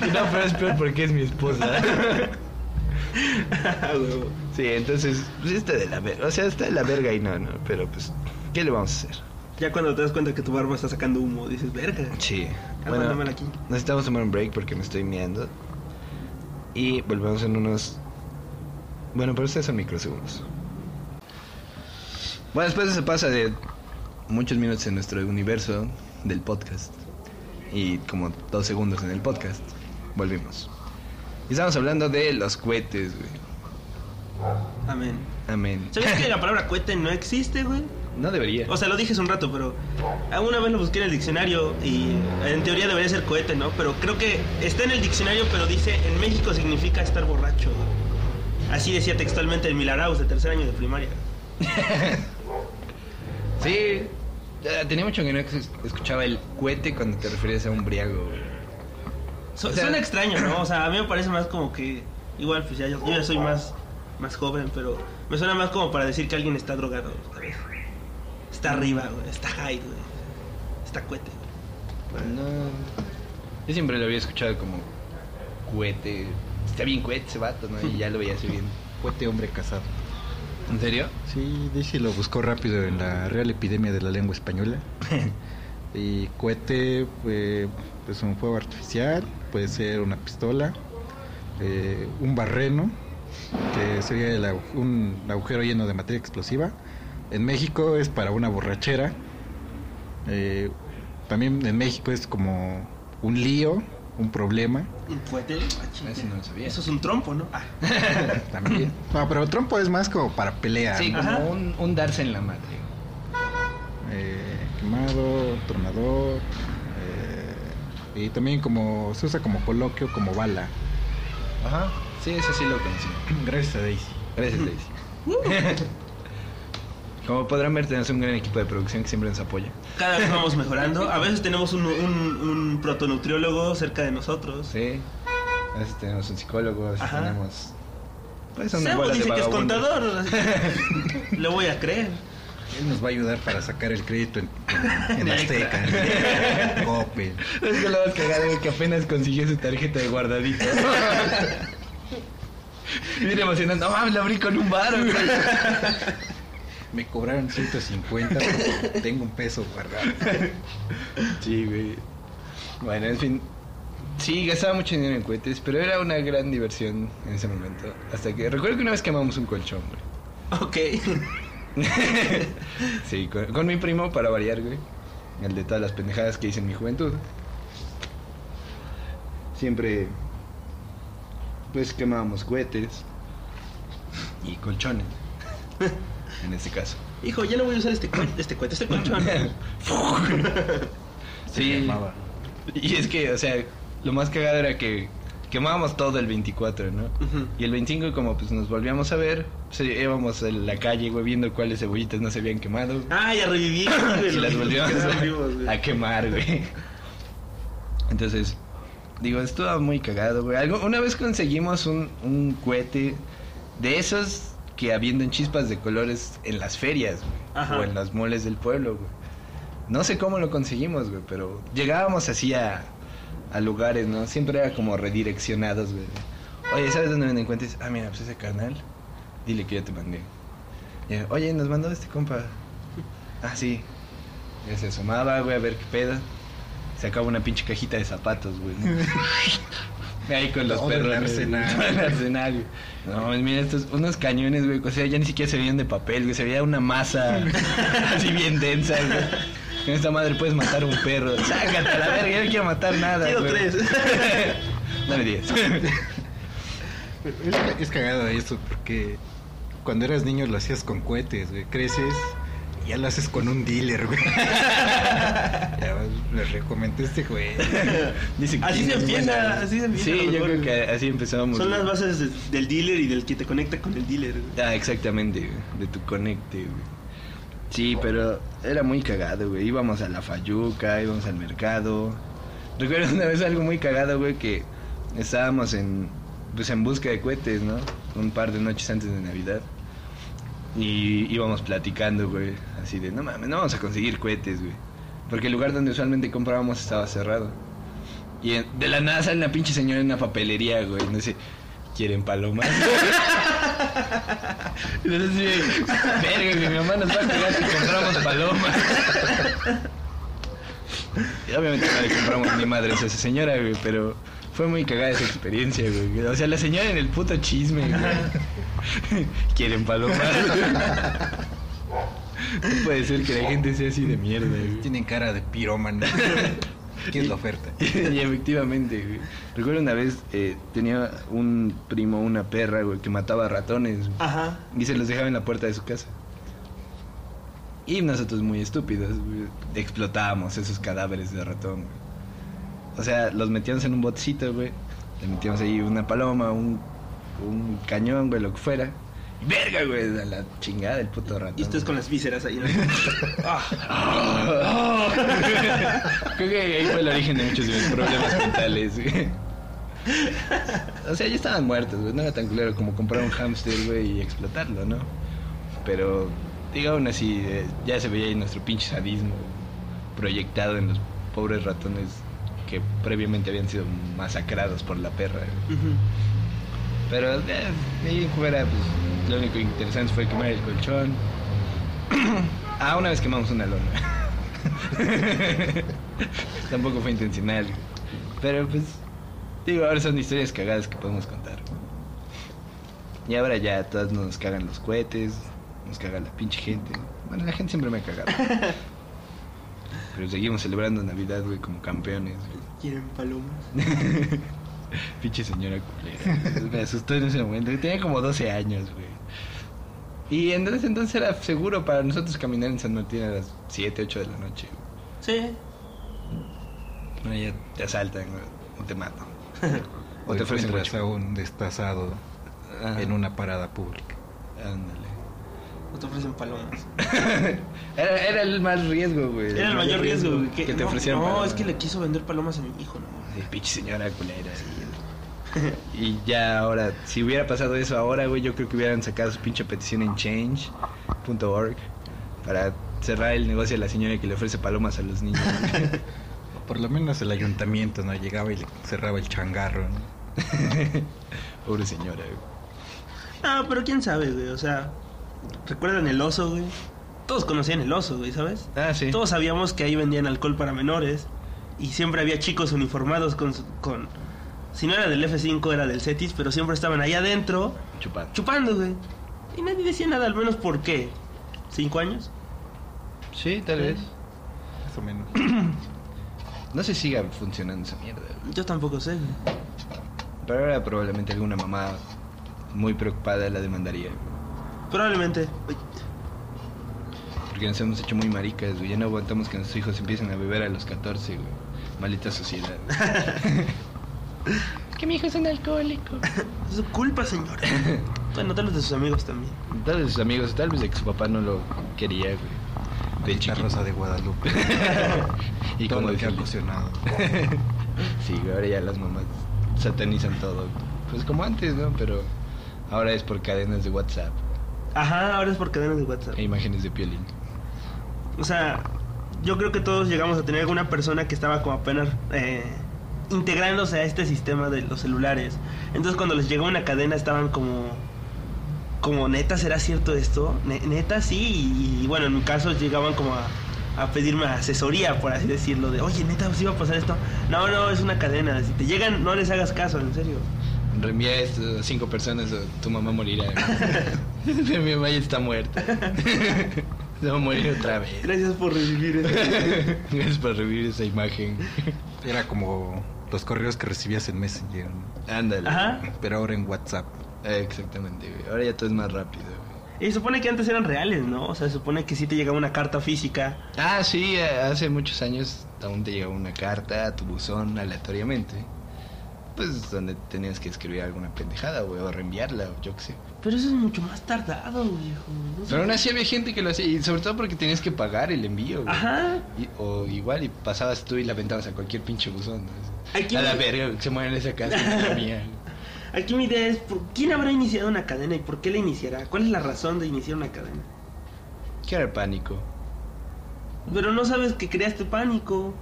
y no, pero es peor porque es mi esposa. [laughs] sí, entonces, pues está de la verga. O sea, está de la verga y no, no. Pero pues, ¿qué le vamos a hacer? Ya cuando te das cuenta que tu barba está sacando humo, dices, verga. Sí. Bueno, aquí. necesitamos tomar un break porque me estoy meando. Y volvemos en unos... Bueno, pero ustedes son microsegundos. Bueno, después se pasa de muchos minutos en nuestro universo del podcast. Y como dos segundos en el podcast. Volvimos. Y estamos hablando de los cohetes, güey. Amén. Amén. ¿Sabías que la [laughs] palabra cohete no existe, güey? No debería. O sea, lo dije hace un rato, pero alguna vez lo busqué en el diccionario y en teoría debería ser cohete, ¿no? Pero creo que está en el diccionario, pero dice en México significa estar borracho. Así decía textualmente el Milaraus de tercer año de primaria. [laughs] Sí, ya tenía mucho que no escuchaba el cohete cuando te referías a un briago. Su- O sea- suena extraño, ¿no? O sea, a mí me parece más como que igual pues ya yo, yo ya soy más más joven, pero me suena más como para decir que alguien está drogado, ¿sabes? Está arriba, güey, está high, güey. Está cohete. No. Yo siempre lo había escuchado como cohete. Está bien cohete ese vato, ¿no? Y ya lo veía así bien. Cohete hombre casado. ¿En serio? Sí, Daisy lo buscó rápido en la Real Epidemia de la Lengua Española. [laughs] y cohete, eh, pues un fuego artificial, puede ser una pistola, eh, un barreno, que sería el agu- un agujero lleno de materia explosiva. En México es para una borrachera. Eh, también en México es como un lío, un problema. Un no lo sabía. Eso es un trompo, ¿no? Ah. [laughs] También. No, pero trompo es más como para pelear. Sí, ¿no? como un, un darse en la madre. Eh, quemado, tronador, eh, Y también como se usa como coloquio, como bala. Ajá. Sí, eso sí lo conocí. [clears throat] Gracias a Daisy. Gracias, Daisy. [laughs] [laughs] Como podrán ver, tenemos un gran equipo de producción que siempre nos apoya. Cada vez [laughs] vamos mejorando. A veces tenemos un, un, un protonutriólogo cerca de nosotros. Sí. A veces tenemos un psicólogo, a veces Ajá. tenemos. Pues una Sebo bola de dice que es contador. [laughs] Le voy a creer. Él nos va a ayudar para sacar el crédito en, en, en [laughs] De Azteca, en Coppel. Es que lo vas a cagar, güey, que apenas consiguió su tarjeta de guardadito. Bien emocionante. No mames, la abrí con un bar, güey. Me cobraron 150, pero tengo un peso guardado. [laughs] Sí, güey. Bueno, en fin. Sí, gastaba mucho dinero en cohetes, pero era una gran diversión en ese momento. Hasta que. Recuerdo que una vez quemamos un colchón, güey. Ok. [laughs] Sí, con, con mi primo para variar, güey. El de todas las pendejadas que hice en mi juventud. Siempre. Pues quemábamos cohetes. Y colchones. [laughs] En este caso. Hijo, ya no voy a usar este, co- este cohete, este colchón. [laughs] Se Sí. Y es que, o sea, lo más cagado era que quemábamos todo el 24, ¿no? Y el 25 como pues nos volvíamos a ver, pues íbamos en la calle, güey, viendo cuáles cebollitas no se habían quemado. Ah, ya reviví. [coughs] y las volvíamos a, a quemar, güey. Entonces, digo, estuvo muy cagado, güey. Algo- Una vez conseguimos un, un cohete de esos que habiendo en chispas de colores en las ferias, güey. O en las moles del pueblo, güey. No sé cómo lo conseguimos, güey, pero llegábamos así a, a lugares, ¿no? Siempre era como redireccionados, güey. Oye, ¿sabes dónde venden cuentes? Ah, mira, pues ese carnal. Dile que yo te mandé. Y, Oye, nos mandó este compa. Ah, sí. Ya se asomaba, güey, a ver qué pedo. Sacaba una pinche cajita de zapatos, güey. ¿no? [laughs] [laughs] Ahí con los perros. el arsenal. [laughs] El arsenal. No, pues mira, estos, unos cañones, güey. O sea, ya ni siquiera se veían de papel, güey. Se veía una masa [laughs] así bien densa, güey. Con esta madre puedes matar a un perro. Sácate a la verga, yo no quiero matar nada. Quiero güey. tres. [laughs] Dame diez. Es, es cagado eso porque cuando eras niño lo hacías con cohetes, güey. Creces ya lo haces con un dealer, güey. [laughs] ya les recomendé este güey. [laughs] Dice que Así se empieza, así se empieza, Sí, yo creo que así empezamos. Son güey. las bases de- del dealer y del que te conecta con el dealer. güey. Ah, exactamente, güey, de tu conecte, güey. Sí, pero era muy cagado, güey. Íbamos a la Fayuca, íbamos al mercado. Recuerdo una vez algo muy cagado, güey, que estábamos en pues en busca de cohetes, ¿no? Un par de noches antes de Navidad. Y íbamos platicando, güey, así de, no mames, no vamos a conseguir cohetes, güey. Porque el lugar donde usualmente comprábamos estaba cerrado. Y de la nada sale una pinche señora en una papelería, güey. No sé, ¿quieren palomas? [laughs] Entonces, verga, güey, mi mamá nos va a pegar si compramos palomas. [laughs] Y obviamente no le compramos ni madres a esa señora, güey, pero fue muy cagada esa experiencia, güey. O sea, la señora en el puto chisme, güey. [laughs] ¿Quieren palomas? No puede ser que la gente sea así de mierda, güey. Tienen cara de pirómano. [laughs] ¿Qué es la oferta? y efectivamente, güey. Recuerdo una vez, eh, tenía un primo, una perra, güey, que mataba ratones. güey, Ajá. Y se los dejaba en la puerta de su casa. Y nosotros muy estúpidos, güey, explotábamos esos cadáveres de ratón, güey. O sea, los metíamos en un botecito, güey. Le metíamos ahí una paloma, un, un cañón, güey, lo que fuera. Y verga, güey, a la chingada del puto ratón. Y ustedes con las vísceras ahí. ¿no? [laughs] Creo que ahí fue el origen de muchos de mis problemas mentales, güey. O sea, ya estaban muertos, güey. No era tan culero como comprar un hámster, güey, y explotarlo, ¿no? Pero, digo, aún así, eh, ya se veía ahí nuestro pinche sadismo proyectado en los pobres ratones que previamente habían sido masacrados por la perra. güey. Ujú. Pero, eh, ahí en fuera, pues, lo único interesante fue quemar el colchón. [clears throat] ah, una vez quemamos una lona. [laughs] Tampoco fue intencional. Pero pues, digo, ahora son historias cagadas que podemos contar. Y ahora ya todas nos cagan los cohetes, nos caga la pinche gente. Bueno, la gente siempre me ha cagado. [laughs] Pero seguimos celebrando Navidad, güey, como campeones. güey. ¿Quieren palomas? [laughs] Pinche señora culera. Me asustó en ese momento. Tenía como 12 años, güey. Y entonces, entonces era seguro para nosotros caminar en San Martín a las 7, 8 de la noche. güey. Sí. No, ya te asaltan, güey, o te matan. [laughs] O te ofrecen a un destazado Ajá. en una parada pública. Ándale. O te ofrecen palomas. [laughs] Era, era el más riesgo, güey. Era el mayor riesgo, güey. que, Que, te no, ofrecieran No, palomas. es que le quiso vender palomas a mi hijo, no. Sí, pinche señora culera, sí. [laughs] y ya ahora, si hubiera pasado eso ahora, güey, yo creo que hubieran sacado su pinche petición en change.org para cerrar el negocio de la señora que le ofrece palomas a los niños. [laughs] Por lo menos el ayuntamiento, ¿no? Llegaba y le cerraba el changarro, ¿no? Pobre señora, güey. Ah, pero quién sabe, güey. O sea, ¿recuerdan el oso, güey? Todos conocían el oso, güey, ¿sabes? Ah, sí. Todos sabíamos que ahí vendían alcohol para menores. Y siempre había chicos uniformados con, con... Si no era del F5, era del CETIS, pero siempre estaban ahí adentro Chupando. chupando, güey. Y nadie decía nada, al menos por qué. ¿Cinco años? Sí, tal vez. Más o menos. [clears throat] No sé si siga funcionando esa mierda, güey. Yo tampoco sé, güey. Pero ahora probablemente alguna mamá muy preocupada la demandaría, güey. Probablemente. Porque nos hemos hecho muy maricas, güey. Ya no aguantamos que nuestros hijos empiecen a beber a los 14, güey. Maldita sociedad. [laughs] es que mi hijo es un alcohólico. [laughs] Es su culpa, señora. bueno, tal vez de sus amigos también. Tal vez de sus amigos, tal vez de que su papá no lo quería, güey. De. Rosa de Guadalupe. [laughs] Y Todo como lo que ha ocasionado. Sí, güey, ahora ya las mamás satanizan todo. Pues como antes, ¿no? Pero ahora es por cadenas de WhatsApp Ajá, ahora es por cadenas de WhatsApp. e imágenes de piolín. O sea, yo creo que todos llegamos a tener alguna persona que estaba como apenas eh, integrándose a este sistema de los celulares. Entonces cuando les llegó una cadena estaban como... Como, neta, ¿será cierto esto? Ne- neta, sí. Y, y, bueno, en mi caso llegaban como a, a pedirme asesoría, por así decirlo. De, oye, neta, ¿sí va a pasar esto? No, no, es una cadena. Si te llegan, no les hagas caso, en serio. Reenvía esto a cinco personas o tu mamá morirá. [laughs] Mi mamá ya está muerta. [laughs] Se va a morir otra vez. Gracias por recibir esto. [laughs] Gracias por revivir esa imagen. Era como los correos que recibías en Messenger. Ándale. Ajá. pero ahora en WhatsApp. Eh, Exactamente, güey. Ahora ya todo es más rápido, güey. Y supone que antes eran reales, ¿no? O sea, se supone que sí te llegaba una carta física. Ah, sí, eh, hace muchos años aún te llegaba una carta a tu buzón aleatoriamente. Pues donde tenías que escribir alguna pendejada, güey, o reenviarla, o yo qué sé. Pero eso es mucho más tardado, viejo. No sé. Pero aún así había gente que lo hacía, y sobre todo porque tenías que pagar el envío, güey. Ajá. Y- o igual, y pasabas tú y la aventabas a cualquier pinche buzón. ¿no? Aquí a la verga, se muere en esa casa, la [laughs] mía. Aquí mi idea es, ¿por ¿quién habrá iniciado una cadena y por qué la iniciará? ¿Cuál es la razón de iniciar una cadena? ¿Qué era el pánico? Pero no sabes que creaste pánico.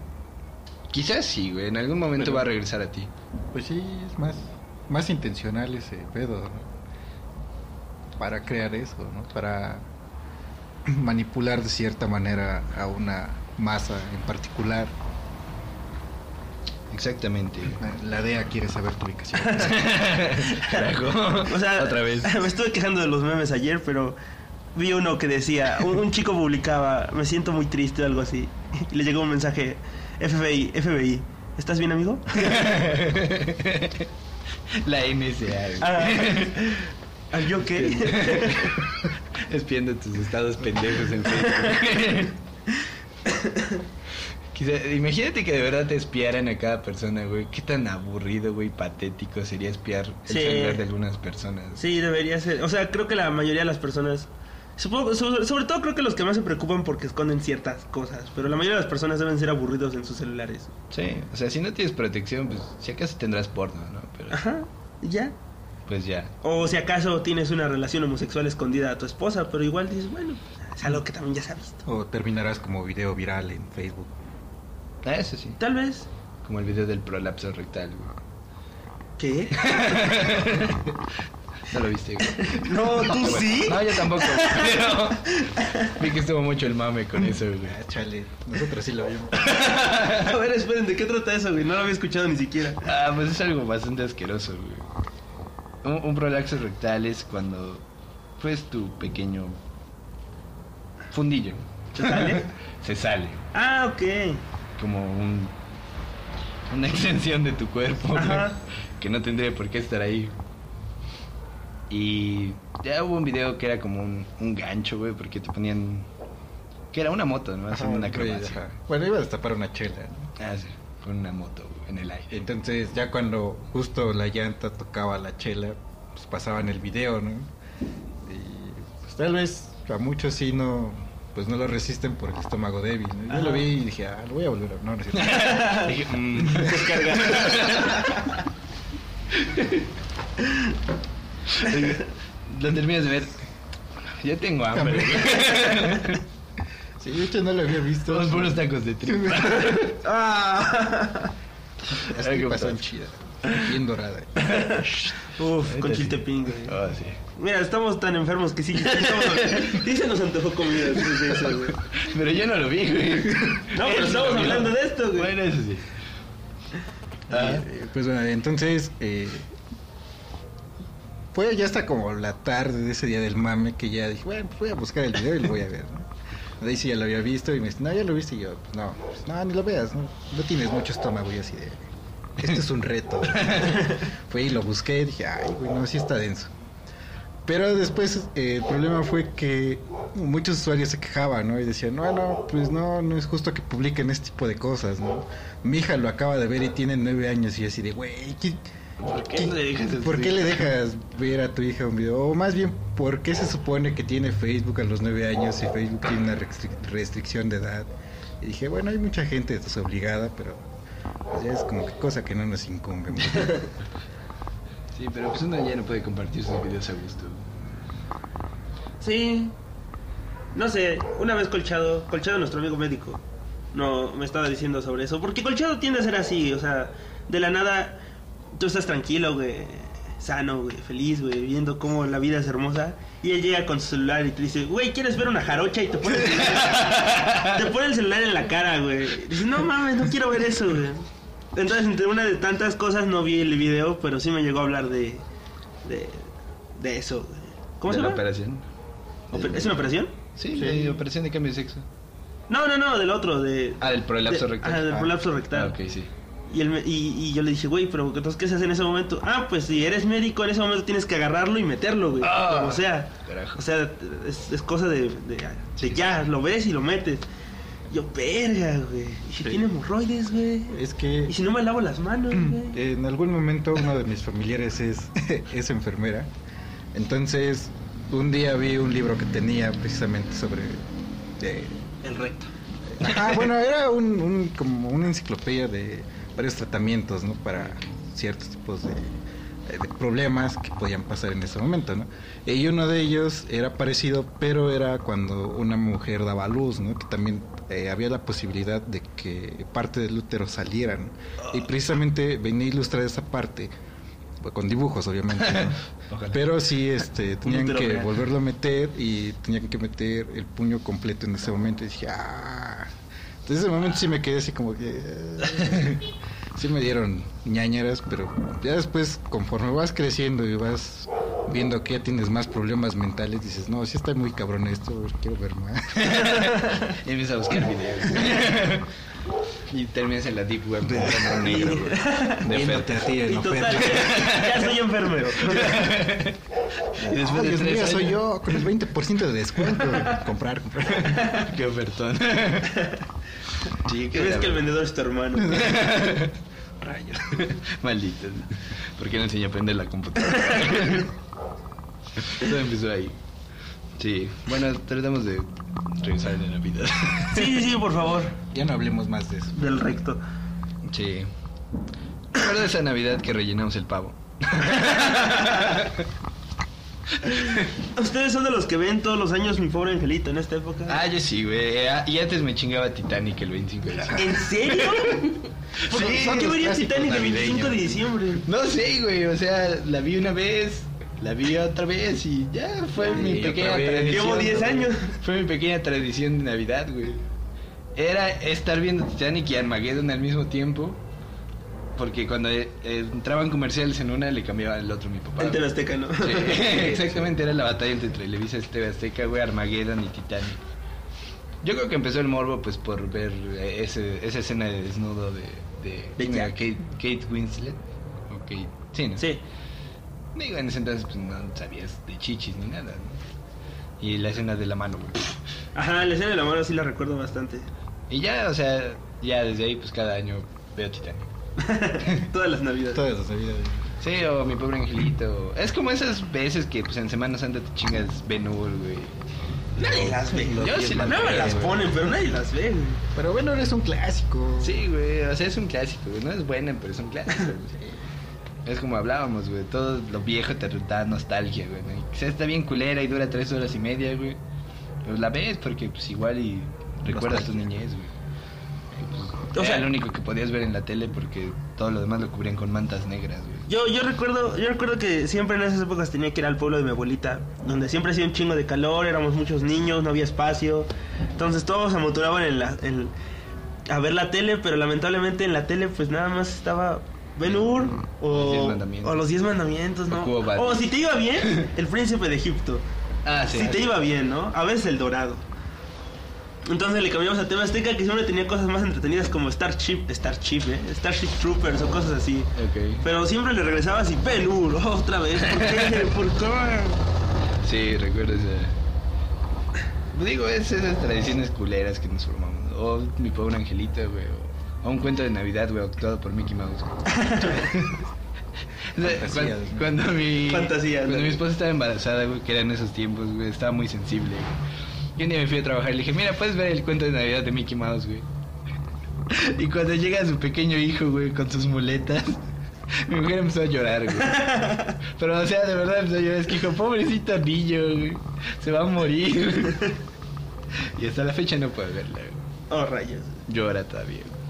Quizás sí, güey, en algún momento Pero- va a regresar a ti. Pues sí, es más, más intencional ese pedo, ¿no? Para crear eso, ¿no? Para [clears throat] manipular de cierta manera a una masa en particular. Exactamente. La DEA quiere saber tu ubicación. [laughs] Carajo. O sea, Otra vez. [laughs] me estuve quejando de los memes ayer, pero vi uno que decía, un, un chico publicaba, me siento muy triste o algo así. [laughs] Y le llegó un mensaje, FBI, FBI, ¿estás bien amigo? [laughs] La NSA. Ah, ¿Are you okay? Espiando tus estados pendejos en Facebook. Quizá- imagínate que de verdad te espiaran a cada persona, güey. Qué tan aburrido, güey, patético sería espiar el Sí. celular de algunas personas. Sí, debería ser. O sea, creo que la mayoría de las personas. Supongo, sobre, sobre todo creo que los que más se preocupan porque esconden ciertas cosas. Pero la mayoría de las personas deben ser aburridos en sus celulares. Sí, o sea, si no tienes protección, pues si acaso tendrás porno, ¿no? Pero Ajá, ya. pues ya. O si acaso tienes una relación homosexual escondida a tu esposa, pero igual dices, bueno, es algo que también ya se ha visto. o terminarás como video viral en Facebook. Ah, eso sí. Tal vez. Como el video del prolapso rectal. ¿Qué? [laughs] No lo viste, güey. [laughs] No, tú sí. No, yo tampoco. [laughs] Pero vi que estuvo mucho el mame con eso, güey. Ah, chale, nosotros sí lo vimos. [laughs] A ver, esperen, ¿de qué trata eso, güey? No lo había escuchado ni siquiera. Ah, pues es algo bastante asqueroso, güey. Un, un prolapso rectal es cuando, pues, tu pequeño fundillo ¿Se sale? se sale. Ah, ok. Como un, una extensión de tu cuerpo, güey, Ajá. que no tendría por qué estar ahí. Y ya hubo un video que era como un, un gancho, güey, porque te ponían... Que era una moto, ¿no? Haciendo una Ajá, güey, acrobacia. ajá. Bueno, iba a destapar una chela. ¿no? Ah, sí. con una moto güey, en el aire. Entonces ya cuando justo la llanta tocaba la chela, pues pasaban el video, ¿no? Y pues tal vez a muchos sí no, pues no lo resisten por el estómago débil, ¿no? Yo lo vi y dije, ah, lo voy a volver a... No, no es cierto. [laughs] Dije, mm, [laughs] Lo terminas de ver. Ya tengo hambre. [laughs] Sí, de hecho no lo había visto. Todos puros tacos de tripa. [laughs] Ah. Tripas son pasó. chidas. Bien dorada. [laughs] Uf, Ahorita con chiltepín, güey. Ah, sí. Mira, estamos tan enfermos que sí, sí, estamos- sí se nos antojó comida después de eso, güey. Pero yo no lo vi, güey. No, pero estamos hablando de esto, güey. Bueno, eso sí. Ah, Eh, pues bueno, entonces eh, fue ya hasta como la tarde de ese día del mame que ya dije, bueno, pues voy a buscar el video y lo voy a ver, ¿no? Ahí sí ya lo había visto y me dice, no, ya lo viste y yo, pues no, pues, no, ni lo veas, ¿no? No tienes mucho estómago y así de, este es un reto. [laughs] Fui y lo busqué y dije, ay, güey, no, sí está denso. Pero después eh, el problema fue que muchos usuarios se quejaban, ¿no? Y decían, no, no, pues no, no es justo que publiquen este tipo de cosas, ¿no? Mi hija lo acaba de ver y tiene nueve años y yo así de, güey, ¿qué, ¿Por qué le dejas ¿por así? qué le dejas ver a tu hija un video? O más bien, ¿por qué se supone que tiene Facebook a los nueve años y Facebook tiene una restri- restricción de edad? Y dije, bueno, hay mucha gente desobligada, pero pues, ya es como que cosa que no nos incumbe mucho. [laughs] Sí, pero pues uno ya no puede compartir sus videos a gusto. Sí. No sé, una vez Colchado, Colchado nuestro amigo médico, no me estaba diciendo sobre eso, porque Colchado tiende a ser así, o sea, de la nada tú estás tranquilo, güey, sano, güey, feliz, güey, viendo cómo la vida es hermosa, y él llega con su celular y te dice, güey, ¿quieres ver una jarocha? Y te pone el celular, te pone el celular en la cara, güey. Dice, no mames, no quiero ver eso, güey. Entonces, entre una de tantas cosas no vi el video, pero sí me llegó a hablar de, de, de eso, güey. ¿Cómo ¿De se la llama? operación? Oper- ¿Es una operación? Sí, la operación de cambio de sexo. No, no, no, del otro, de... Ah, del prolapso de- rectal. Ah, del Ah. prolapso rectal. Ah, ok, sí. Y, él me- y, y yo le dije, güey, pero entonces, ¿qué se hace en ese momento? Ah, pues si eres médico, en ese momento tienes que agarrarlo y meterlo, güey. Ah, Como sea. carajo. O sea, es, es cosa de, de, de ya, lo ves y lo metes. Yo, verga, güey. ¿Y si Sí. tiene hemorroides, güey? Es que ¿Y si no me lavo las manos, güey? en algún momento uno de mis familiares es, [laughs] es enfermera. Entonces, un día vi un libro que tenía precisamente sobre... de- El recto. Ajá, bueno, era un, un- como una enciclopedia de varios tratamientos, ¿no? Para ciertos tipos de, de problemas que podían pasar en ese momento, ¿no? Y uno de ellos era parecido, pero era cuando una mujer daba luz, ¿no? Que también eh, había la posibilidad de que parte del útero saliera, ¿no? Y precisamente venía a ilustrar esa parte, pues, con dibujos, obviamente, ¿no? [laughs] Pero sí, este, tenían que real. volverlo a meter y tenían que meter el puño completo en ese momento. Y dije, ah. Entonces, en ese momento sí me quedé así como que. [laughs] sí me dieron ñañeras, pero ya después, conforme vas creciendo y vas viendo que ya tienes más problemas mentales, dices, no, sí está muy cabrón esto, quiero ver más. [laughs] Y empieza a buscar videos. [laughs] y terminas en la deep web de humor negro, güey. De Viéndote Fer. a ti en Y total, oferta. [laughs] ya soy enfermero. Y después Ay, de Dios tres mío, soy yo, con el 20% de descuento. comprar, comprar. Qué ofertón. Sí, ¿Qué ves que el vendedor es tu hermano? Rayos. [laughs] Malditos. ¿Por qué no enseñó a aprender la computadora? [laughs] Todo empezó ahí. Sí. Bueno, tratamos de regresar en la vida. [laughs] Sí, sí, sí, por favor. Ya no hablemos más de eso. Del recto. Sí. Recuerdo esa Navidad que rellenamos el pavo. Ustedes son de los que ven todos los años mi pobre angelito en esta época. Ah, yo sí, güey. Ah, Y antes me chingaba Titanic el 25 de diciembre. ¿En serio? ¿Por Sí, ¿Por qué clásicos Titanic el 25 de diciembre? No sé, güey. O sea, la vi una vez, la vi otra vez y ya fue mi pequeña tradición. Llevo 10 años. Fue mi pequeña tradición de Navidad, güey. Era estar viendo Titanic y Armageddon al mismo tiempo. Porque cuando eh, entraban comerciales en una, le cambiaba el otro mi papá. TV Azteca, ¿no? Sí, [laughs] [laughs] exactamente, era la batalla entre Televisa y Azteca, güey, Armageddon y Titanic. Yo creo que empezó el morbo, pues, por ver eh, ese, esa escena de desnudo de... de. Kate, Kate Winslet. O Kate... Sí, ¿no? Sí. Digo, en ese entonces, pues, no sabías de chichis ni nada, ¿no? Y la escena de la mano, güey. Ajá, la escena de la mano sí la recuerdo bastante. Y ya, o sea, ya desde ahí, pues, cada año veo Titanic. [laughs] Todas las navidades. Todas las navidades. Sí, o mi pobre angelito. Es como esas veces que pues en Semana Santa te chingas Ben Hur, güey. Nadie las ve. Yo sí las No me las ponen, pero nadie las ve. güey. Pero bueno, eres un clásico. Sí, güey, o sea, es un clásico, güey. No es buena, pero es un clásico. güey. Es como hablábamos, güey. Todo lo viejo te da nostalgia, güey. ¿no? Quizás está bien culera y dura tres horas y media, güey. Pero la ves porque, pues, igual y recuerdas tu niñez, güey. Pues, O era sea- lo único que podías ver en la tele porque todo lo demás lo cubrían con mantas negras, güey. Yo, yo recuerdo, yo recuerdo que siempre en esas épocas tenía que ir al pueblo de mi abuelita, donde siempre hacía un chingo de calor, éramos muchos niños, no había espacio. Entonces todos se amotoraban en la, en- a ver la tele, pero lamentablemente en la tele pues nada más estaba Ben Hur o, los Diez Mandamientos, ¿no? O si te iba bien, el príncipe de Egipto. Ah, sí. si te iba bien, ¿no? A veces el dorado. Entonces le cambiamos a tema Azteca que siempre tenía cosas más entretenidas como Starship, Starship, ¿eh? Starship Troopers o cosas así. Ok. Pero siempre le regresabas [laughs] y Ben Hur, otra vez. ¿Por qué? [laughs] ¿Por qué? Sí, recuerdo esa. Digo, es esas tradiciones culeras que nos formamos. O mi pobre angelito, güey. O, o un cuento de Navidad, güey, actuado por Mickey Mouse. [laughs] Fantasías, cuando, cuando mi. Fantasías, Cuando ¿no? mi esposa estaba embarazada, güey, que era en esos tiempos, güey, estaba muy sensible, güey. Y un día me fui a trabajar y le dije, mira, puedes ver el cuento de Navidad de Mickey Mouse, güey. Y cuando llega su pequeño hijo, güey, con sus muletas, [laughs] mi mujer empezó a llorar, güey. Pero, o sea, de verdad empezó a llorar. Es que dijo, pobrecito niño, güey. Se va a morir. Y hasta la fecha no puede verla, güey. Oh, rayos. Llora todavía, güey.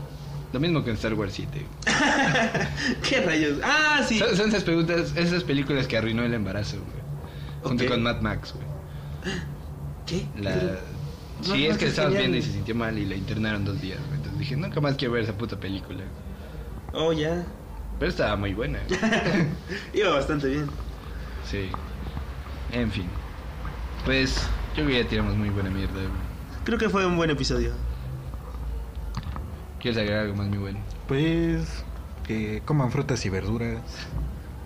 Lo mismo con Star Wars 7, güey. [laughs] ¿Qué rayos? Ah, sí. Son, son esas, preguntas, esas películas que arruinó el embarazo, güey. Junto con Mad Max, güey. ¿Qué? La... Sí, es Max que es estabas viendo y se sintió mal y la internaron dos días, güey. Entonces dije, nunca más quiero ver esa puta película. güey. Oh, ya. Pero estaba muy buena. [laughs] Iba bastante bien. Sí. En fin. Pues, yo creo que ya tiramos muy buena mierda, güey. Creo que fue un buen episodio. ¿Quieres agregar algo más, mi güey? Pues que coman frutas y verduras,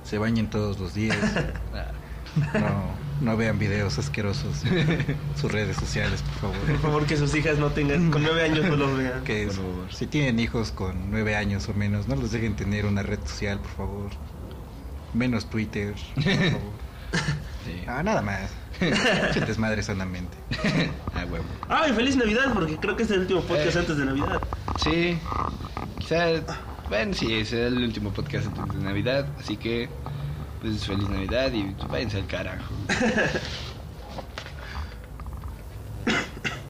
se bañen todos los días, [laughs] no, no vean videos asquerosos en [laughs] sus redes sociales, por Por favor. favor, que sus hijas no tengan. Con nueve años no los vean. Que Por favor. si tienen hijos con nueve años o menos, no los dejen tener una red social, por favor. Menos Twitter, por [laughs] favor. sí. Ah, nada más. Se desmadre sanamente. [laughs] Ah, huevo. ¡Ay, feliz Navidad! Porque creo que es el último podcast Eh. antes de Navidad. Sí. Quizá, bueno, sí, es el último podcast antes de Navidad. Así que, pues, feliz Navidad y váyanse al carajo. [laughs]